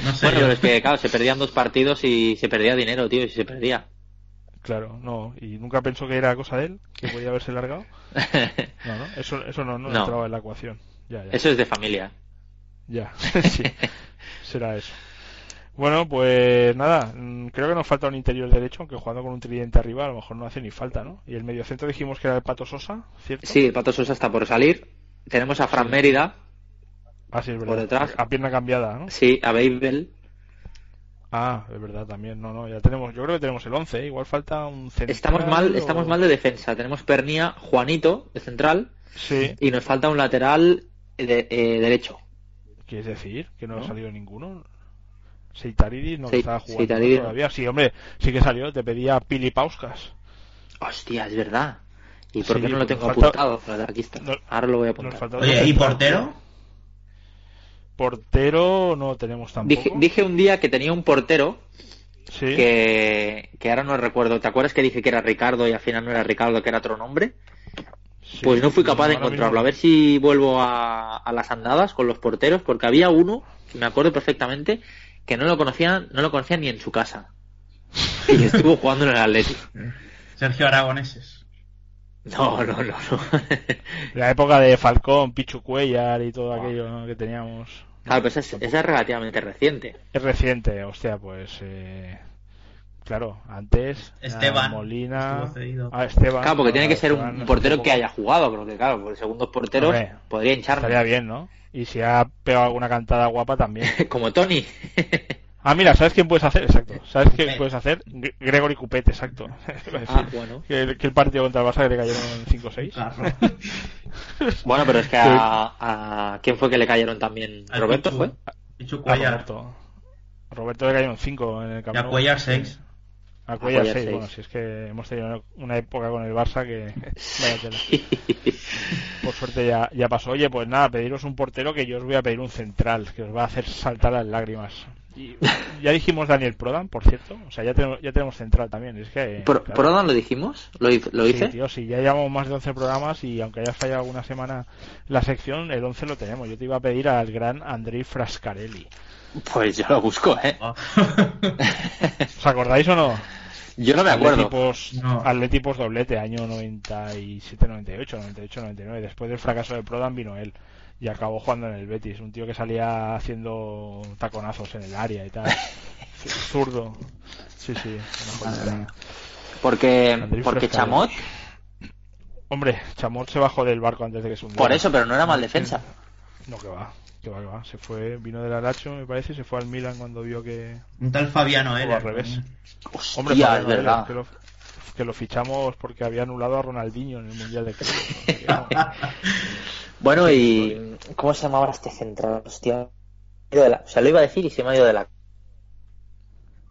No sé Bueno, yo. pero es que, claro, se perdían dos partidos y se perdía dinero, tío, y se perdía. Claro, no, y nunca pensó que era cosa de él, que podía haberse largado. [laughs] [laughs] No, no, eso, eso no, no, No. entraba en la ecuación. Ya, ya. Eso es de familia. Ya, [laughs] sí, será eso. Bueno, pues nada, mm, creo que nos falta un interior derecho, aunque jugando con un tridente arriba a lo mejor no hace ni falta, ¿no? Y el mediocentro dijimos que era el Pato Sosa, ¿cierto? Sí, el Pato Sosa está por salir. Tenemos a Fran Mérida, Ah, sí, es verdad. por detrás. A pierna cambiada, ¿no? sí, a Babel. Ah, es verdad también. No, no, ya tenemos, yo creo que tenemos el 11, ¿eh? igual falta un central. Estamos mal, o- estamos mal de defensa. Tenemos Pernia, Juanito, de central, Sí, y nos falta un lateral de, eh, derecho. ¿quieres decir? Que no, ¿No? ha salido ninguno. Seitaridis no Seit- estaba jugando Seitaridis no. todavía. Sí, hombre, sí que salió, te pedía Pili Pauskas. Hostia, es verdad. ¿Y por Sí, qué no lo tengo falta- apuntado? Aquí está. no- Ahora lo voy a apuntar. Oye, ¿y portero? Portero no tenemos tampoco. Dije, dije un día que tenía un portero sí. que, que ahora no recuerdo. ¿Te acuerdas que dije que era Ricardo y al final no era Ricardo, que era otro nombre? sí. Pues no fui capaz de encontrarlo. A ver si vuelvo a, a las andadas con los porteros, porque había uno, que me acuerdo perfectamente, que no lo conocían, no lo conocían ni en su casa. Y estuvo jugando en el Atlético. Sergio Aragoneses. No, no, no, no. La época de Falcón, Pichu Cuellar y todo aquello ¿no? que teníamos. Claro, pues esa es, esa es relativamente reciente. Es reciente, hostia, pues. Eh... Claro, antes. Esteban, Molina. Ah, Esteban. Claro, porque tiene que ser Esteban un portero que haya jugado, porque claro, por segundos porteros Hombre, podría hincharme. Estaría bien, ¿no? Y si ha pegado alguna cantada guapa también. [laughs] Como Tony. [laughs] Ah, mira, ¿sabes quién puedes hacer? Exacto. ¿Sabes quién Cupet. puedes hacer? Gre- Gregory Cupet, exacto. Ah, [laughs] bueno. que, el, que el partido contra el Barça que le cayeron 5-6. Claro. [laughs] Bueno, pero es que a, a- ¿Quién fue que le cayeron también? ¿Roberto Pichu. fue? Pichu A Cuellar. Roberto. A Roberto le cayeron 5 en el Y campo. a Cuellar 6. A Cuellar Cuellar 6. seis. Bueno, si es que hemos tenido una época con el Barça que. [laughs] Vaya tela. Por suerte ya, ya pasó. Oye, pues nada, pediros un portero que yo os voy a pedir un central, que os va a hacer saltar las lágrimas. Y ya dijimos Daniel Prodan, por cierto. O sea, ya tenemos, ya tenemos central también. Es que. ¿Por, claro. ¿por dónde lo dijimos? ¿Lo, hice- lo Sí, hice? tío, sí, ya llevamos más de 11 programas y aunque haya fallado alguna semana la sección, el 11 lo tenemos. Yo te iba a pedir al gran Andrei Frascarelli. Pues yo lo busco, ¿eh? Oh. [laughs] ¿Os acordáis o no? Yo no me acuerdo. Atletipos, No. Atletipos doblete, año 97, 98, 98, 99. Después del fracaso de Prodan vino él y acabó jugando en el Betis. Un tío que salía haciendo taconazos en el área y tal. [laughs] Zurdo. Sí, sí. Porque, porque. Chamot, Hombre, Chamot se bajó del barco antes de que se hundiera. por eso, pero no era mal defensa. No, que va. Que va, que va. Se fue, vino del Aracho, me parece, y se fue al Milan cuando vio que. Un tal Fabiano O Heller. al revés. Hostia, Hombre, es Fabiano Heller, verdad. Que lo fichamos porque había anulado a Ronaldinho en el Mundial de Clubes. [laughs] Bueno, y ¿cómo se llamaba este central? Hostia, o sea, lo iba a decir y se me ha ido de la.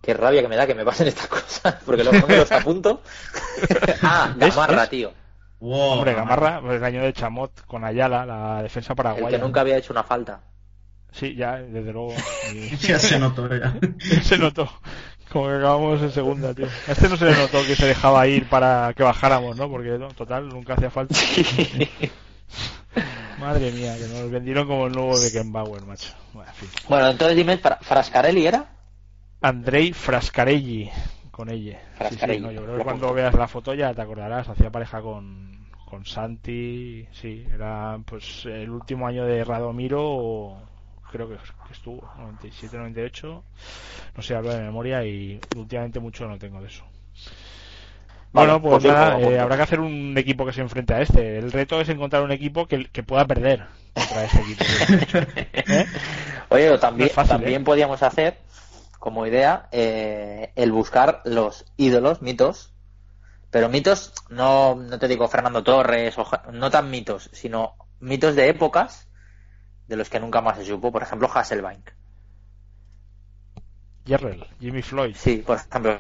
Qué rabia que me da que me pasen estas cosas, [laughs] porque no me los apunto. [laughs] ah. Gamarra, tío. Wow, Hombre, Gamarra, el año de Chamot con Ayala, la defensa El paraguaya. que nunca había hecho una falta. Sí, ya, desde luego. Y- Ya se notó ya. se notó. Como que acabamos en segunda, tío. A este no se le notó que se dejaba ir para que bajáramos, ¿no? Porque, no, total, nunca hacía falta. [laughs] Madre mía, que nos vendieron como el nuevo Beckenbauer, macho. Bueno, en fin. Bueno, entonces dime, Fra- ¿Frascarelli era? Andrei Frascarelli, con ella. Sí, sí, Frascarelli. no, yo creo que cuando veas la foto ya te acordarás. Hacía pareja con, con Santi. Sí, era pues el último año de Radomiro. Creo que, que estuvo, 97, 98. No sé, hablo de memoria y últimamente mucho no tengo de eso. Vale, Bueno, pues pues nada, eh, habrá que hacer un equipo que se enfrente a este. El reto es encontrar un equipo que, que pueda perder contra este equipo. [laughs] ¿Eh? Oye, también, No fácil, también ¿eh? podíamos hacer, como idea, eh, el buscar los ídolos, mitos. Pero mitos, no, no te digo Fernando Torres, o no tan mitos, sino mitos de épocas de los que nunca más se supo. Por ejemplo, Hasselbank. Jerrell, Jimmy Floyd. Sí, por ejemplo,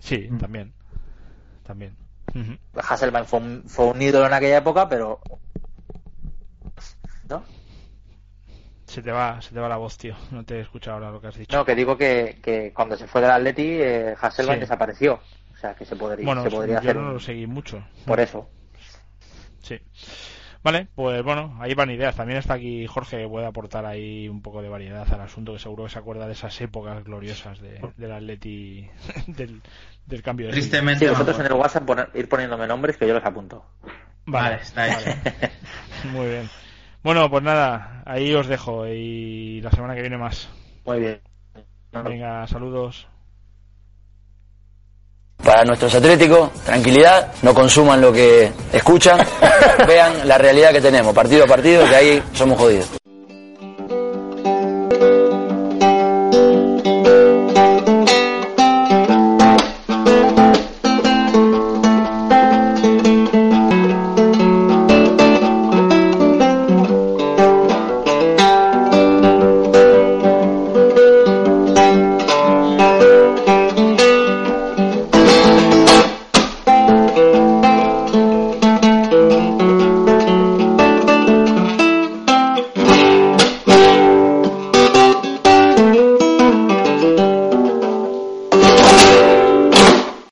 Sí, Mm. también. También. Ujú. Hasselbank fue un, fue un ídolo en aquella época, pero... ¿No? Se te va, se te va la voz, tío. No te he escuchado ahora lo que has dicho. No, que digo que, que cuando se fue del Atleti, eh, Hasselbank Sí. desapareció. O sea, que se podría, bueno, se podría yo hacer no lo seguí mucho. por eso. Sí. Vale, pues bueno, ahí van ideas. También está aquí Jorge que puede aportar ahí un poco de variedad al asunto, que seguro que se acuerda de esas épocas gloriosas de, del Atleti, [laughs] del, del cambio de. Tristemente. Sí, vosotros en el WhatsApp poner- ir poniéndome nombres que yo los apunto. Vale, está hecho. [laughs] Muy bien. Bueno, pues nada, ahí os dejo y la semana que viene más. Muy bien. Venga, saludos. Para nuestros atléticos, tranquilidad, no consuman lo que escuchan, [laughs] vean la realidad que tenemos, partido a partido, que ahí somos jodidos.